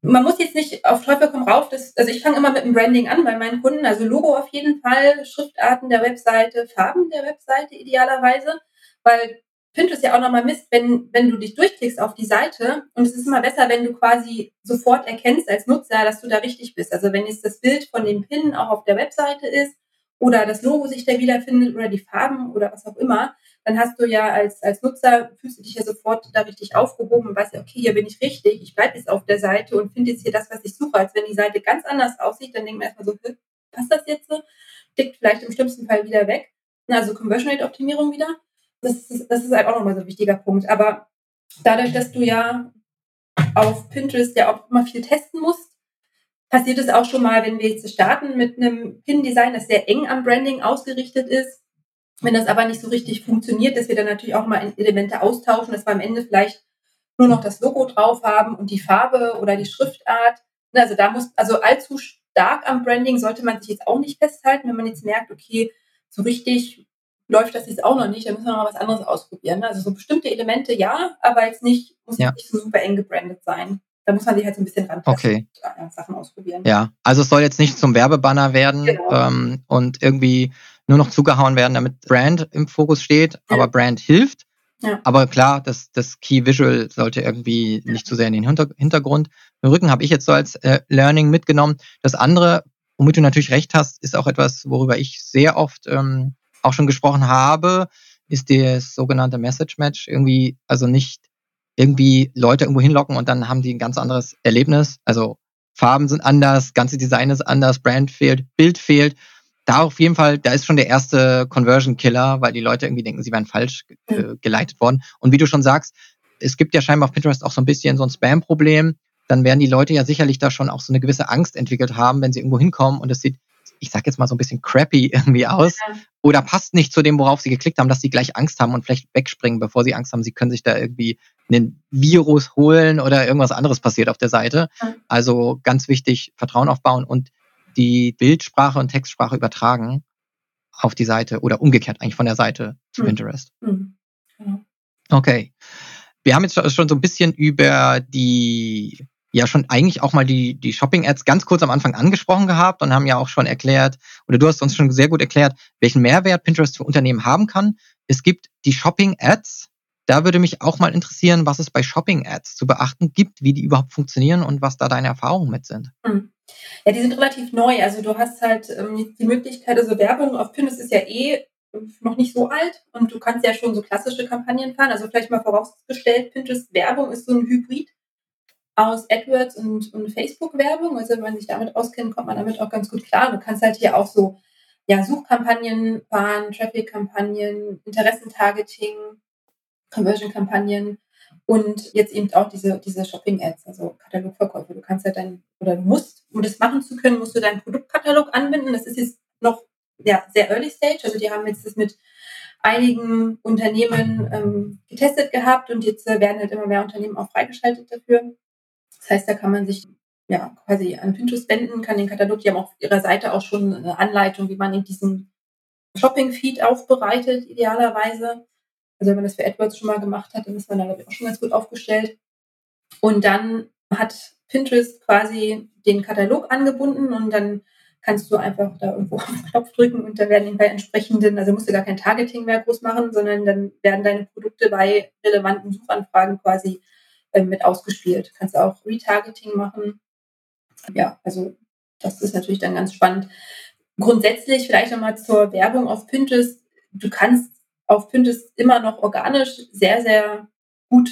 man muss jetzt nicht auf Teufel komm rauf, das, also ich fange immer mit dem Branding an bei meinen Kunden, also Logo auf jeden Fall, Schriftarten der Webseite, Farben der Webseite idealerweise, weil Pinterest ja auch nochmal misst, wenn, wenn du dich durchklickst auf die Seite und es ist immer besser, wenn du quasi sofort erkennst als Nutzer, dass du da richtig bist. Also wenn jetzt das Bild von dem Pin auch auf der Webseite ist oder das Logo sich da wiederfindet oder die Farben oder was auch immer, dann hast du ja als, als Nutzer, fühlst du dich ja sofort da richtig aufgehoben und weißt okay, hier bin ich richtig, ich bleibe jetzt auf der Seite und finde jetzt hier das, was ich suche. Als wenn die Seite ganz anders aussieht, dann denkt man erstmal so, passt das jetzt so? Klickt vielleicht im schlimmsten Fall wieder weg. Also Conversion Rate Optimierung wieder. Das ist, das ist halt auch nochmal so ein wichtiger Punkt. Aber dadurch, dass du ja auf Pinterest ja auch immer viel testen musst, passiert es auch schon mal, wenn wir jetzt starten mit einem Pin-Design, das sehr eng am Branding ausgerichtet ist, wenn das aber nicht so richtig funktioniert, dass wir dann natürlich auch mal Elemente austauschen, dass wir am Ende vielleicht nur noch das Logo drauf haben und die Farbe oder die Schriftart. Ne, also da muss, also allzu stark am Branding sollte man sich jetzt auch nicht festhalten, wenn man jetzt merkt, okay, so richtig läuft das jetzt auch noch nicht, dann müssen wir noch mal was anderes ausprobieren. Ne? Also so bestimmte Elemente ja, aber jetzt nicht, muss ja. nicht so super eng gebrandet sein. Da muss man sich halt so ein bisschen ranpassen okay. und äh, Sachen ausprobieren. Ja, also es soll jetzt nicht zum Werbebanner werden genau. ähm, und irgendwie nur noch zugehauen werden, damit Brand im Fokus steht, ja. aber Brand hilft. Ja. Aber klar, das, das Key Visual sollte irgendwie nicht zu sehr in den Hinter Hintergrund rücken, habe ich jetzt so als äh, Learning mitgenommen. Das andere, womit du natürlich recht hast, ist auch etwas, worüber ich sehr oft ähm, auch schon gesprochen habe, ist das sogenannte Message Match. Irgendwie, also nicht irgendwie Leute irgendwo hinlocken und dann haben die ein ganz anderes Erlebnis. Also Farben sind anders, ganze Design ist anders, Brand fehlt, Bild fehlt da auf jeden Fall, da ist schon der erste Conversion Killer, weil die Leute irgendwie denken, sie wären falsch äh, geleitet worden. Und wie du schon sagst, es gibt ja scheinbar auf Pinterest auch so ein bisschen so ein Spam-Problem. Dann werden die Leute ja sicherlich da schon auch so eine gewisse Angst entwickelt haben, wenn sie irgendwo hinkommen und es sieht, ich sag jetzt mal so ein bisschen crappy irgendwie aus ja. oder passt nicht zu dem, worauf sie geklickt haben, dass sie gleich Angst haben und vielleicht wegspringen, bevor sie Angst haben, sie können sich da irgendwie einen Virus holen oder irgendwas anderes passiert auf der Seite. Ja. Also ganz wichtig, Vertrauen aufbauen und die Bildsprache und Textsprache übertragen auf die Seite oder umgekehrt eigentlich von der Seite zu mhm. Pinterest. Mhm. Genau. Okay. Wir haben jetzt schon so ein bisschen über die, ja schon eigentlich auch mal die, die Shopping-Ads ganz kurz am Anfang angesprochen gehabt und haben ja auch schon erklärt, oder du hast uns schon sehr gut erklärt, welchen Mehrwert Pinterest für Unternehmen haben kann. Es gibt die Shopping-Ads, da würde mich auch mal interessieren, was es bei Shopping-Ads zu beachten gibt, wie die überhaupt funktionieren und was da deine Erfahrungen mit sind. Mhm. Ja, die sind relativ neu. Also du hast halt ähm, die Möglichkeit, also Werbung auf Pinterest ist ja eh noch nicht so alt und du kannst ja schon so klassische Kampagnen fahren. Also vielleicht mal vorausgestellt, Pinterest Werbung ist so ein Hybrid aus AdWords und, und Facebook-Werbung. Also wenn man sich damit auskennt, kommt man damit auch ganz gut klar. Du kannst halt hier auch so ja, Suchkampagnen fahren, Traffic-Kampagnen, Interessentargeting, Conversion-Kampagnen und jetzt eben auch diese, diese Shopping-Ads, also Katalogverkäufe. Du kannst ja dann, oder du musst, um das machen zu können, musst du deinen Produktkatalog anbinden. Das ist jetzt noch ja, sehr early stage. Also die haben jetzt das mit einigen Unternehmen ähm, getestet gehabt und jetzt äh, werden halt immer mehr Unternehmen auch freigeschaltet dafür. Das heißt, da kann man sich ja quasi an Pinterest wenden, kann den Katalog, die haben auf ihrer Seite auch schon eine Anleitung, wie man in diesen Shopping-Feed aufbereitet, idealerweise. Also wenn man das für AdWords schon mal gemacht hat, dann ist man da auch schon ganz gut aufgestellt. Und dann hat Pinterest quasi den Katalog angebunden und dann kannst du einfach da irgendwo auf den Knopf drücken und da werden bei entsprechenden, also musst du gar kein Targeting mehr groß machen, sondern dann werden deine Produkte bei relevanten Suchanfragen quasi äh, mit ausgespielt. Du kannst auch Retargeting machen. Ja, also das ist natürlich dann ganz spannend. Grundsätzlich vielleicht nochmal zur Werbung auf Pinterest. Du kannst auf Pinterest immer noch organisch sehr, sehr gut,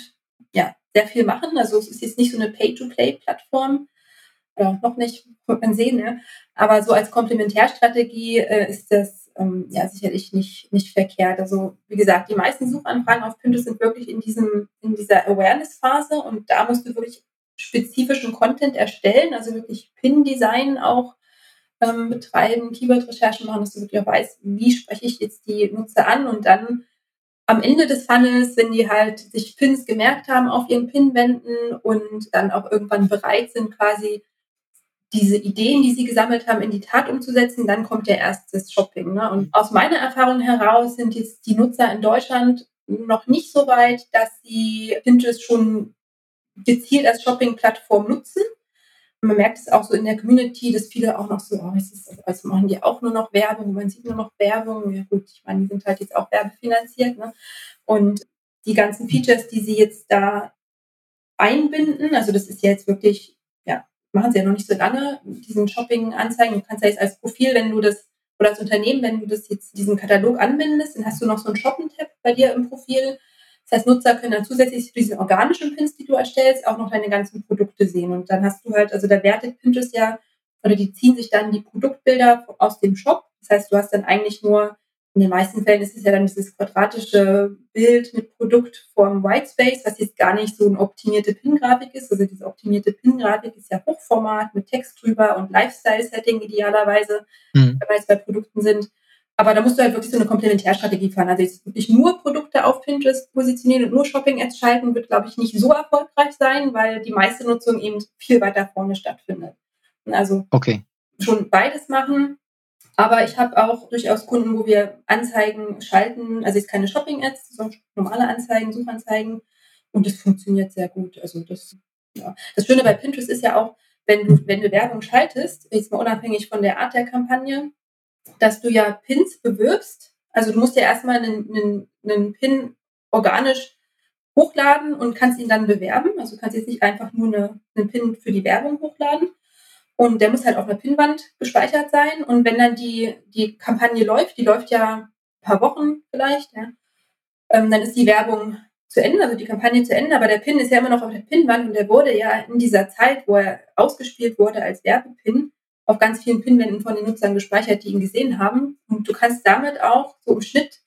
ja, sehr viel machen. Also es ist jetzt nicht so eine Pay-to-Play-Plattform, ja, noch nicht, wird man sehen, ne? aber so als Komplementärstrategie äh, ist das ähm, ja sicherlich nicht, nicht verkehrt. Also wie gesagt, die meisten Suchanfragen auf Pinterest sind wirklich in, diesem, in dieser Awareness-Phase und da musst du wirklich spezifischen Content erstellen, also wirklich Pin-Design auch ähm, betreiben, Keyword-Recherchen machen, dass du wirklich auch weißt, wie spreche ich jetzt die Nutzer an und dann am Ende des Funnels, wenn die halt sich Pins gemerkt haben, auf ihren Pin wenden und dann auch irgendwann bereit sind, quasi diese Ideen, die sie gesammelt haben, in die Tat umzusetzen, dann kommt ja erst das Shopping. Ne? Und aus meiner Erfahrung heraus sind jetzt die Nutzer in Deutschland noch nicht so weit, dass sie Pinterest schon gezielt als Shopping-Plattform nutzen. Man merkt es auch so in der Community, dass viele auch noch so, oh, ist, also machen die auch nur noch Werbung, man sieht nur noch Werbung. Ja gut, ich meine, die sind halt jetzt auch werbefinanziert. Ne? Und die ganzen Features, die sie jetzt da einbinden, also das ist ja jetzt wirklich machen sie ja noch nicht so lange, diesen Shopping-Anzeigen. Du kannst ja jetzt als Profil, wenn du das, oder als Unternehmen, wenn du das jetzt diesen Katalog anbindest, dann hast du noch so einen Shoppen-Tab bei dir im Profil. Das heißt, Nutzer können dann zusätzlich zu diesen organischen Pins, die du erstellst, auch noch deine ganzen Produkte sehen. Und dann hast du halt, also da wertet Pinterest ja, oder die ziehen sich dann die Produktbilder aus dem Shop. Das heißt, du hast dann eigentlich nur in den meisten Fällen ist es ja dann dieses quadratische Bild mit Produktform Whitespace, was jetzt gar nicht so eine optimierte Pin-Grafik ist. Also diese optimierte Pin-Grafik ist ja Hochformat mit Text drüber und Lifestyle-Setting idealerweise, mhm. wenn wir jetzt bei Produkten sind. Aber da musst du halt wirklich so eine Komplementärstrategie fahren. Also jetzt wirklich nur Produkte auf Pinterest positionieren und nur Shopping-Ads schalten, wird, glaube ich, nicht so erfolgreich sein, weil die meiste Nutzung eben viel weiter vorne stattfindet. Also okay. schon beides machen, aber ich habe auch durchaus Kunden, wo wir Anzeigen schalten, also jetzt keine Shopping-Ads, sondern normale Anzeigen, Suchanzeigen. Und das funktioniert sehr gut. Also das, ja. Das Schöne bei Pinterest ist ja auch, wenn du, wenn du Werbung schaltest, jetzt mal unabhängig von der Art der Kampagne, dass du ja Pins bewirbst. Also du musst ja erstmal einen, einen, einen Pin organisch hochladen und kannst ihn dann bewerben. Also du kannst jetzt nicht einfach nur eine, einen Pin für die Werbung hochladen, und der muss halt auf einer Pinnwand gespeichert sein. Und wenn dann die, die Kampagne läuft, die läuft ja ein paar Wochen vielleicht, ja, ähm, dann ist die Werbung zu Ende, also die Kampagne zu Ende, aber der Pin ist ja immer noch auf der Pinnwand und der wurde ja in dieser Zeit, wo er ausgespielt wurde als Werbepin, auf ganz vielen Pinwänden von den Nutzern gespeichert, die ihn gesehen haben. Und du kannst damit auch so im Schnitt,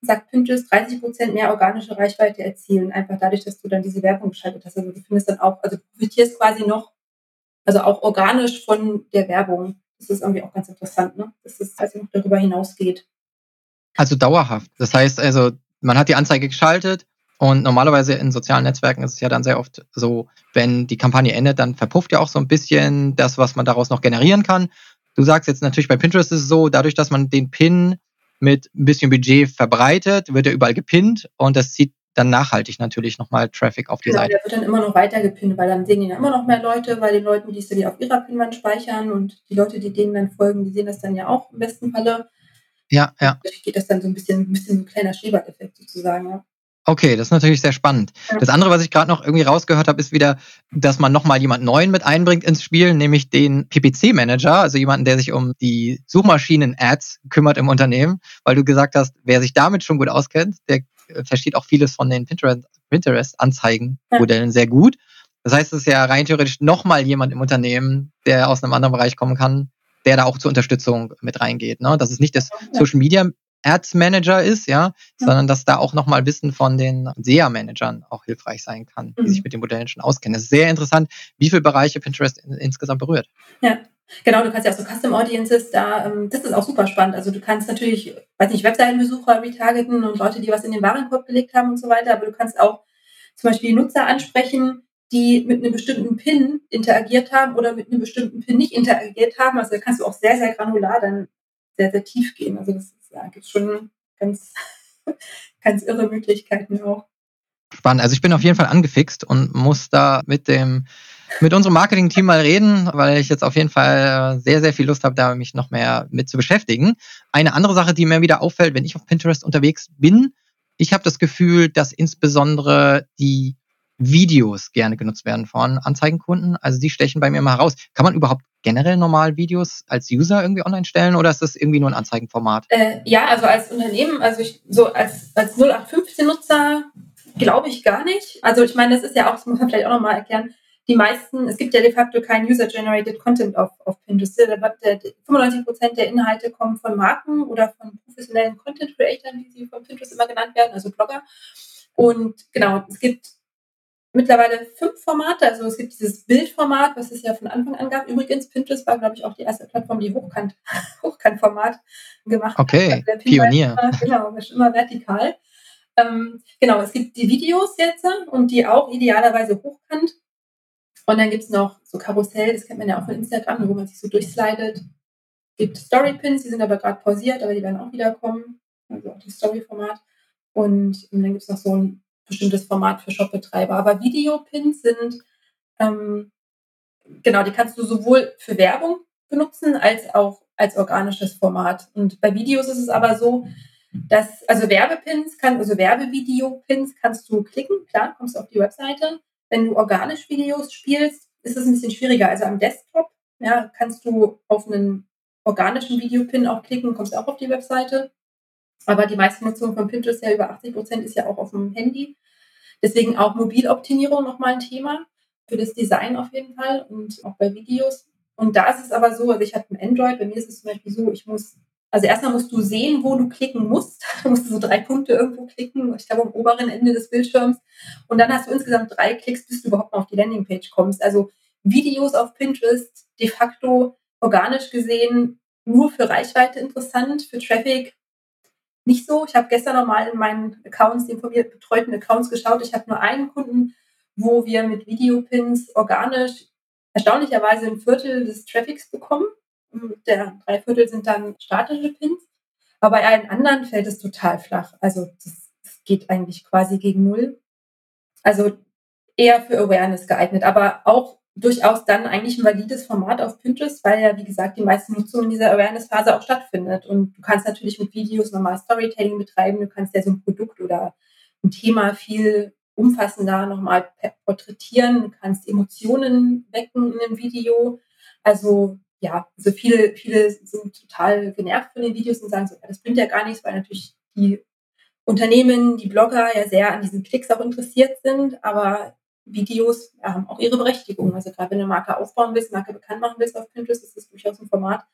sagt Pinterest, 30 Prozent mehr organische Reichweite erzielen, einfach dadurch, dass du dann diese Werbung geschaltet hast. Also du findest dann auch, also du profitierst quasi noch also auch organisch von der Werbung. Das ist irgendwie auch ganz interessant, ne? dass es also noch darüber hinausgeht. Also dauerhaft. Das heißt also, man hat die Anzeige geschaltet und normalerweise in sozialen Netzwerken ist es ja dann sehr oft so, wenn die Kampagne endet, dann verpufft ja auch so ein bisschen das, was man daraus noch generieren kann. Du sagst jetzt natürlich bei Pinterest ist es so, dadurch, dass man den Pin mit ein bisschen Budget verbreitet, wird er überall gepinnt und das zieht dann nachhaltig natürlich nochmal Traffic auf die genau, Seite. Der wird dann immer noch weiter gepinnt, weil dann sehen ihn ja immer noch mehr Leute, weil die Leute, die es dann auf ihrer Pinwand speichern und die Leute, die denen dann folgen, die sehen das dann ja auch im besten Falle. Ja, ja. Dadurch geht das dann so ein bisschen, ein bisschen ein kleiner Schneeballeffekt sozusagen, ja. Okay, das ist natürlich sehr spannend. Das andere, was ich gerade noch irgendwie rausgehört habe, ist wieder, dass man nochmal jemand Neuen mit einbringt ins Spiel, nämlich den PPC-Manager, also jemanden, der sich um die Suchmaschinen-Ads kümmert im Unternehmen, weil du gesagt hast, wer sich damit schon gut auskennt, der versteht auch vieles von den Pinterest-Anzeigen-Modellen sehr gut. Das heißt, es ist ja rein theoretisch nochmal jemand im Unternehmen, der aus einem anderen Bereich kommen kann, der da auch zur Unterstützung mit reingeht. Ne? Dass es nicht das Social Media Ads Manager ist, ja, ja. sondern dass da auch nochmal Wissen von den SEA-Managern auch hilfreich sein kann, die mhm. sich mit den Modellen schon auskennen. Das ist sehr interessant, wie viele Bereiche Pinterest in, insgesamt berührt. Ja, Genau, du kannst ja auch so Custom Audiences da, ähm, das ist auch super spannend. Also du kannst natürlich, weiß nicht, Webseitenbesucher retargeten und Leute, die was in den Warenkorb gelegt haben und so weiter, aber du kannst auch zum Beispiel die Nutzer ansprechen, die mit einem bestimmten Pin interagiert haben oder mit einem bestimmten Pin nicht interagiert haben. Also da kannst du auch sehr, sehr granular dann sehr, sehr tief gehen. Also das ist, ja, gibt schon ganz, ganz irre Möglichkeiten auch. Spannend. Also ich bin auf jeden Fall angefixt und muss da mit dem mit unserem Marketing-Team mal reden, weil ich jetzt auf jeden Fall sehr, sehr viel Lust habe, da mich noch mehr mit zu beschäftigen. Eine andere Sache, die mir wieder auffällt, wenn ich auf Pinterest unterwegs bin, ich habe das Gefühl, dass insbesondere die Videos gerne genutzt werden von Anzeigenkunden. Also die stechen bei mir immer heraus. Kann man überhaupt generell normal Videos als User irgendwie online stellen oder ist das irgendwie nur ein Anzeigenformat? Äh, ja, also als Unternehmen, also ich, so als, als 0815-Nutzer glaube ich gar nicht. Also ich meine, das ist ja auch, das muss man vielleicht auch nochmal erklären, die meisten, es gibt ja de facto kein User-Generated Content auf, auf Pinterest. Der, der, 95 Prozent der Inhalte kommen von Marken oder von professionellen Content-Creatern, wie sie von Pinterest immer genannt werden, also Blogger. Und genau, es gibt mittlerweile fünf Formate. Also es gibt dieses Bildformat, was es ja von Anfang an gab. Übrigens, Pinterest war, glaube ich, auch die erste Plattform, die Hochkant, Hochkantformat gemacht okay. hat. Okay, also Pionier. War, genau, immer vertikal. Ähm, genau, es gibt die Videos jetzt und die auch idealerweise hochkant Und dann gibt es noch so Karussell, das kennt man ja auch von Instagram, wo man sich so durchslidet. Es gibt Storypins, die sind aber gerade pausiert, aber die werden auch wieder kommen. Also auch das Story-Format. Und dann gibt es noch so ein bestimmtes Format für Shopbetreiber. Aber Videopins sind, ähm, genau, die kannst du sowohl für Werbung benutzen als auch als organisches Format. Und bei Videos ist es aber so, dass, also Werbepins, kann, also Werbevideopins kannst du klicken, klar, kommst du auf die Webseite. Wenn du organisch Videos spielst, ist es ein bisschen schwieriger. Also am Desktop ja, kannst du auf einen organischen Videopin auch klicken, kommst auch auf die Webseite. Aber die meiste Nutzung von Pinterest, ja über 80 Prozent, ist ja auch auf dem Handy. Deswegen auch Mobiloptimierung nochmal ein Thema. Für das Design auf jeden Fall und auch bei Videos. Und da ist es aber so, also ich habe ein Android, bei mir ist es zum Beispiel so, ich muss, also erstmal musst du sehen, wo du klicken musst. Du musst so drei Punkte irgendwo klicken, ich glaube am oberen Ende des Bildschirms. Und dann hast du insgesamt drei Klicks, bis du überhaupt mal auf die Landingpage kommst. Also Videos auf Pinterest de facto organisch gesehen nur für Reichweite interessant, für Traffic nicht so. Ich habe gestern nochmal in meinen Accounts, den von mir betreuten Accounts geschaut. Ich habe nur einen Kunden, wo wir mit Videopins organisch erstaunlicherweise ein Viertel des Traffics bekommen. Der drei Viertel sind dann statische Pins. Aber bei allen anderen fällt es total flach. Also das, das geht eigentlich quasi gegen Null. Also eher für Awareness geeignet, aber auch durchaus dann eigentlich ein valides Format auf Pinterest, weil ja, wie gesagt, die meiste Nutzung in dieser Awareness-Phase auch stattfindet. Und du kannst natürlich mit Videos normal Storytelling betreiben, du kannst ja so ein Produkt oder ein Thema viel umfassender nochmal porträtieren, du kannst Emotionen wecken in einem Video. Also ja, also viele, viele sind total genervt von den Videos und sagen so, ja, das bringt ja gar nichts, weil natürlich die Unternehmen, die Blogger ja sehr an diesen Klicks auch interessiert sind, aber Videos haben auch ihre Berechtigung. Also gerade wenn du eine Marke aufbauen willst, Marke bekannt machen willst auf Pinterest, ist das durchaus ein Format,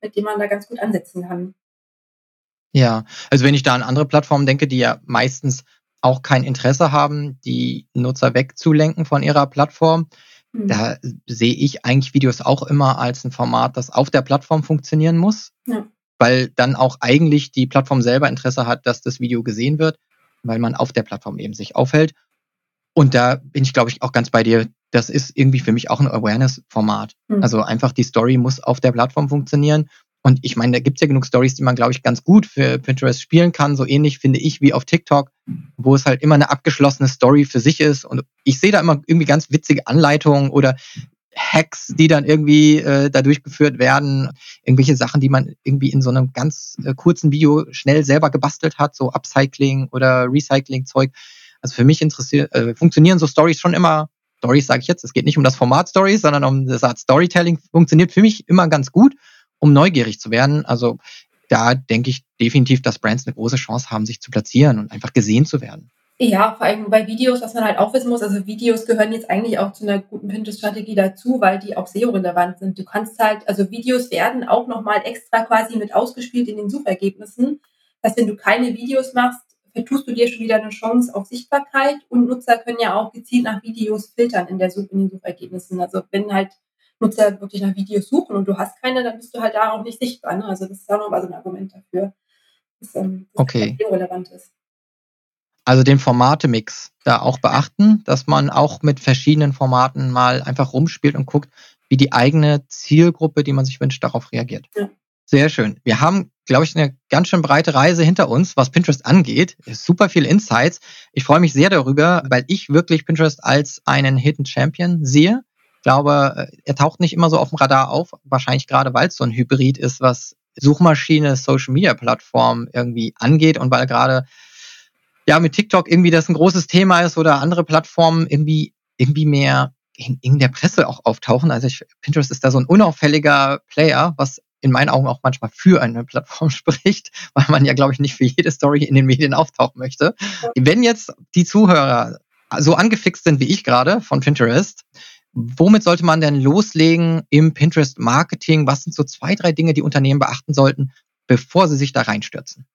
mit dem man da ganz gut ansetzen kann. Ja, also wenn ich da an andere Plattformen denke, die ja meistens auch kein Interesse haben, die Nutzer wegzulenken von ihrer Plattform, mhm. da sehe ich eigentlich Videos auch immer als ein Format, das auf der Plattform funktionieren muss, ja. weil dann auch eigentlich die Plattform selber Interesse hat, dass das Video gesehen wird, weil man auf der Plattform eben sich aufhält. Und da bin ich, glaube ich, auch ganz bei dir. Das ist irgendwie für mich auch ein Awareness-Format. Mhm. Also einfach die Story muss auf der Plattform funktionieren. Und ich meine, da gibt es ja genug Stories, die man, glaube ich, ganz gut für Pinterest spielen kann. So ähnlich finde ich wie auf TikTok, wo es halt immer eine abgeschlossene Story für sich ist. Und ich sehe da immer irgendwie ganz witzige Anleitungen oder Hacks, die dann irgendwie äh, da durchgeführt werden. Irgendwelche Sachen, die man irgendwie in so einem ganz äh, kurzen Video schnell selber gebastelt hat, so Upcycling oder Recycling-Zeug. Also für mich interessiert, äh, funktionieren so Stories schon immer, Stories sage ich jetzt, es geht nicht um das Format Stories, sondern um das Art Storytelling, funktioniert für mich immer ganz gut, um neugierig zu werden. Also da denke ich definitiv, dass Brands eine große Chance haben, sich zu platzieren und einfach gesehen zu werden. Ja, vor allem bei Videos, was man halt auch wissen muss, also Videos gehören jetzt eigentlich auch zu einer guten Pinterest-Strategie dazu, weil die auch SEO-relevant sind. Du kannst halt, also Videos werden auch nochmal extra quasi mit ausgespielt in den Suchergebnissen. Das heißt, wenn du keine Videos machst, vertust du dir schon wieder eine Chance auf Sichtbarkeit und Nutzer können ja auch gezielt nach Videos filtern in, der Such in den Suchergebnissen. Also wenn halt Nutzer wirklich nach Videos suchen und du hast keine, dann bist du halt da auch nicht sichtbar. Ne? Also das ist auch nochmal so ein Argument dafür, dass, ähm, das okay. irrelevant ist. Also den Formatemix da auch beachten, dass man auch mit verschiedenen Formaten mal einfach rumspielt und guckt, wie die eigene Zielgruppe, die man sich wünscht, darauf reagiert. Ja. Sehr schön. Wir haben, glaube ich, eine ganz schön breite Reise hinter uns, was Pinterest angeht. Super viele Insights. Ich freue mich sehr darüber, weil ich wirklich Pinterest als einen Hidden Champion sehe. Ich glaube, äh, er taucht nicht immer so auf dem Radar auf, wahrscheinlich gerade, weil es so ein Hybrid ist, was Suchmaschine, Social Media Plattform irgendwie angeht und weil gerade ja mit TikTok irgendwie das ein großes Thema ist oder andere Plattformen irgendwie irgendwie mehr in, in der Presse auch auftauchen. Also ich, Pinterest ist da so ein unauffälliger Player, was in meinen Augen auch manchmal für eine Plattform spricht, weil man ja, glaube ich, nicht für jede Story in den Medien auftauchen möchte. Wenn jetzt die Zuhörer so angefixt sind wie ich gerade von Pinterest, womit sollte man denn loslegen im Pinterest-Marketing? Was sind so zwei, drei Dinge, die Unternehmen beachten sollten, bevor sie sich da reinstürzen?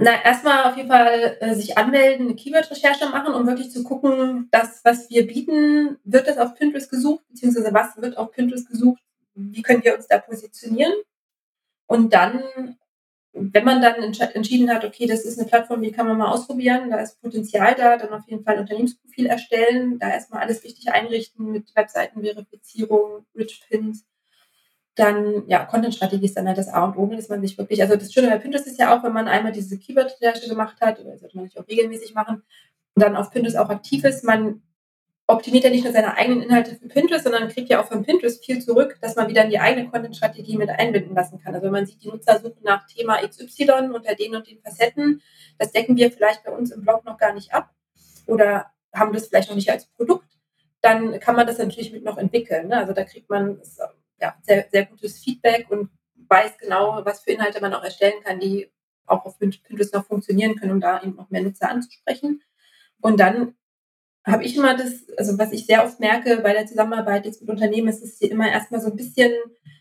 Na, erstmal auf jeden Fall äh, sich anmelden, eine Keyword-Recherche machen, um wirklich zu gucken, das, was wir bieten, wird das auf Pinterest gesucht, beziehungsweise was wird auf Pinterest gesucht, wie können wir uns da positionieren? Und dann wenn man dann entschieden hat, okay, das ist eine Plattform, die kann man mal ausprobieren, da ist Potenzial da, dann auf jeden Fall ein Unternehmensprofil erstellen, da erstmal alles richtig einrichten mit Webseitenverifizierung, Rich Pins, dann, ja, Content-Strategie ist dann halt das A und O, dass man sich wirklich, also das Schöne bei Pinterest ist ja auch, wenn man einmal diese Keyword-Recherche gemacht hat, oder sollte man nicht auch regelmäßig machen, und dann auf Pinterest auch aktiv ist, man optimiert ja nicht nur seine eigenen Inhalte für Pinterest, sondern kriegt ja auch von Pinterest viel zurück, dass man wieder in die eigene Content-Strategie mit einbinden lassen kann. Also wenn man sieht, die Nutzer suchen nach Thema XY unter den und den Facetten, das decken wir vielleicht bei uns im Blog noch gar nicht ab oder haben das vielleicht noch nicht als Produkt, dann kann man das natürlich mit noch entwickeln. Ne? Also da kriegt man ja, sehr, sehr gutes Feedback und weiß genau, was für Inhalte man auch erstellen kann, die auch auf Pinterest noch funktionieren können, um da eben noch mehr Nutzer anzusprechen. Und dann habe ich immer das, also was ich sehr oft merke bei der Zusammenarbeit jetzt mit Unternehmen, ist, dass sie immer erstmal so ein bisschen,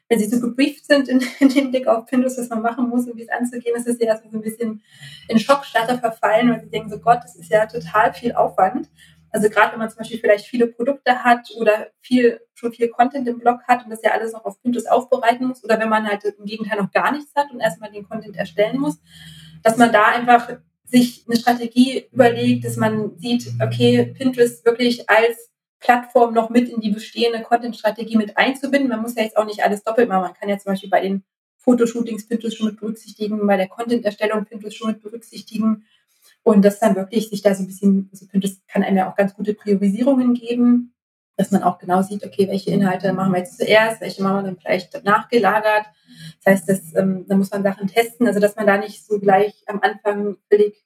wenn sie so gebrieft sind in, in dem Blick auf Pinterest, was man machen muss und wie es anzugehen ist, dass sie erstmal so ein bisschen in Schockstarre verfallen, weil sie denken so, Gott, das ist ja total viel Aufwand. Also gerade wenn man zum Beispiel vielleicht viele Produkte hat oder viel, schon viel Content im Blog hat und das ja alles noch auf Pinterest aufbereiten muss oder wenn man halt im Gegenteil noch gar nichts hat und erstmal den Content erstellen muss, dass man da einfach sich eine Strategie überlegt, dass man sieht, okay, Pinterest wirklich als Plattform noch mit in die bestehende Content-Strategie mit einzubinden. Man muss ja jetzt auch nicht alles doppelt machen. Man kann ja zum Beispiel bei den Fotoshootings Pinterest schon mit berücksichtigen, bei der Content-Erstellung Pinterest schon mit berücksichtigen. Und das dann wirklich sich da so ein bisschen, also Pinterest kann einem ja auch ganz gute Priorisierungen geben, dass man auch genau sieht, okay, welche Inhalte machen wir jetzt zuerst, welche machen wir dann vielleicht nachgelagert. Das heißt, das, ähm, da muss man Sachen testen, also dass man da nicht so gleich am Anfang völlig,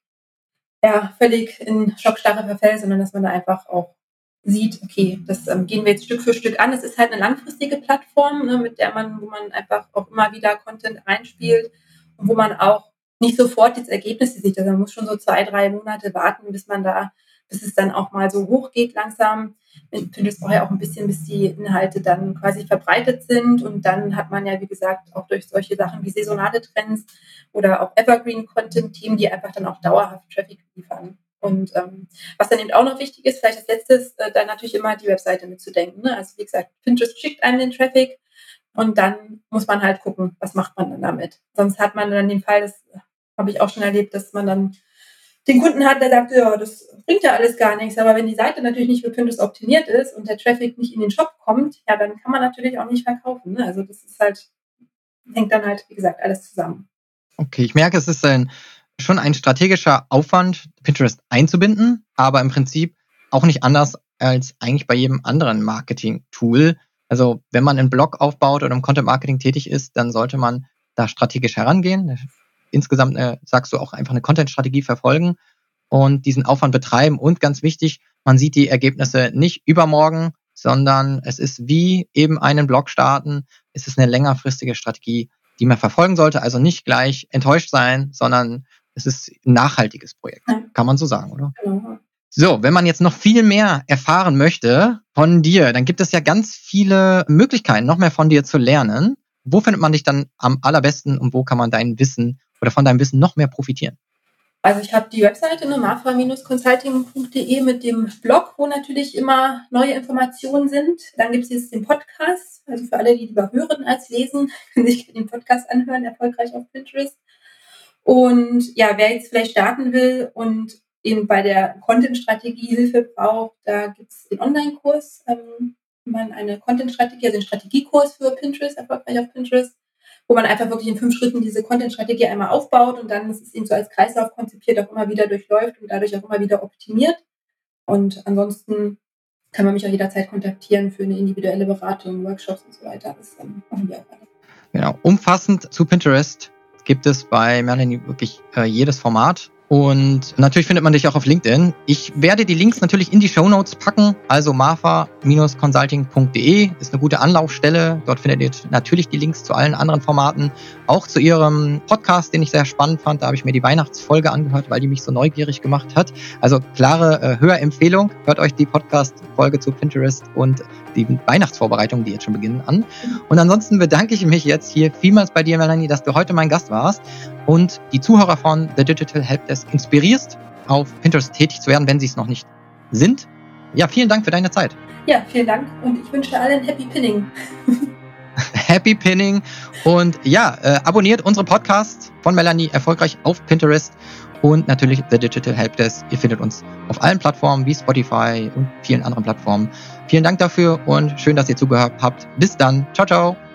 ja, völlig in Schockstarre verfällt, sondern dass man da einfach auch sieht, okay, das ähm, gehen wir jetzt Stück für Stück an. Es ist halt eine langfristige Plattform, ne, mit der man, wo man einfach auch immer wieder Content reinspielt und wo man auch nicht sofort jetzt Ergebnisse sieht. Also man muss schon so zwei, drei Monate warten, bis man da bis es dann auch mal so hoch geht langsam. Es braucht ja auch ein bisschen, bis die Inhalte dann quasi verbreitet sind. Und dann hat man ja, wie gesagt, auch durch solche Sachen wie saisonale Trends oder auch Evergreen-Content-Team, die einfach dann auch dauerhaft Traffic liefern. Und ähm, was dann eben auch noch wichtig ist, vielleicht als letztes, äh, dann natürlich immer die Webseite mitzudenken. Ne? Also wie gesagt, Pinterest schickt einem den Traffic und dann muss man halt gucken, was macht man dann damit. Sonst hat man dann den Fall, das habe ich auch schon erlebt, dass man dann den Kunden hat, der sagt, ja, das bringt ja alles gar nichts. Aber wenn die Seite natürlich nicht für Pinterest optimiert ist und der Traffic nicht in den Shop kommt, ja, dann kann man natürlich auch nicht verkaufen. Ne? Also das ist halt, hängt dann halt, wie gesagt, alles zusammen. Okay, ich merke, es ist ein, schon ein strategischer Aufwand, Pinterest einzubinden, aber im Prinzip auch nicht anders als eigentlich bei jedem anderen Marketing-Tool. Also wenn man einen Blog aufbaut oder im Content-Marketing tätig ist, dann sollte man da strategisch herangehen insgesamt, eine, sagst du, auch einfach eine Content-Strategie verfolgen und diesen Aufwand betreiben. Und ganz wichtig, man sieht die Ergebnisse nicht übermorgen, sondern es ist wie eben einen Blog starten. Es ist eine längerfristige Strategie, die man verfolgen sollte. Also nicht gleich enttäuscht sein, sondern es ist ein nachhaltiges Projekt. Kann man so sagen, oder? Genau. So, wenn man jetzt noch viel mehr erfahren möchte von dir, dann gibt es ja ganz viele Möglichkeiten, noch mehr von dir zu lernen. Wo findet man dich dann am allerbesten und wo kann man dein Wissen oder von deinem Wissen noch mehr profitieren? Also ich habe die Webseite ne, marfa-consulting.de mit dem Blog, wo natürlich immer neue Informationen sind. Dann gibt es jetzt den Podcast, also für alle, die lieber hören als lesen, können sich den Podcast anhören, erfolgreich auf Pinterest. Und ja, wer jetzt vielleicht starten will und eben bei der Content-Strategie Hilfe braucht, da gibt es den Online-Kurs, ähm, man eine Content-Strategie, also den Strategiekurs für Pinterest, erfolgreich auf Pinterest wo man einfach wirklich in fünf Schritten diese Content-Strategie einmal aufbaut und dann ist es eben so als Kreislauf konzipiert, auch immer wieder durchläuft und dadurch auch immer wieder optimiert. Und ansonsten kann man mich auch jederzeit kontaktieren für eine individuelle Beratung, Workshops und so weiter. Das ähm, machen wir auch alle. Genau. Umfassend zu Pinterest gibt es bei Melanie wirklich äh, jedes Format. Und natürlich findet man dich auch auf LinkedIn. Ich werde die Links natürlich in die Show Notes packen. Also marfa-consulting.de ist eine gute Anlaufstelle. Dort findet ihr natürlich die Links zu allen anderen Formaten. Auch zu ihrem Podcast, den ich sehr spannend fand. Da habe ich mir die Weihnachtsfolge angehört, weil die mich so neugierig gemacht hat. Also klare äh, Hörempfehlung. Hört euch die Podcast-Folge zu Pinterest und die Weihnachtsvorbereitungen, die jetzt schon beginnen, an. Und ansonsten bedanke ich mich jetzt hier vielmals bei dir, Melanie, dass du heute mein Gast warst und die Zuhörer von The Digital Helpdesk inspirierst, auf Pinterest tätig zu werden, wenn sie es noch nicht sind. Ja, vielen Dank für deine Zeit. Ja, vielen Dank und ich wünsche allen Happy Pinning. Happy Pinning. Und ja, äh, abonniert unsere Podcast von Melanie erfolgreich auf Pinterest und natürlich The Digital Helpdesk. Ihr findet uns auf allen Plattformen wie Spotify und vielen anderen Plattformen. Vielen Dank dafür und schön, dass ihr zugehört habt. Bis dann. Ciao, ciao.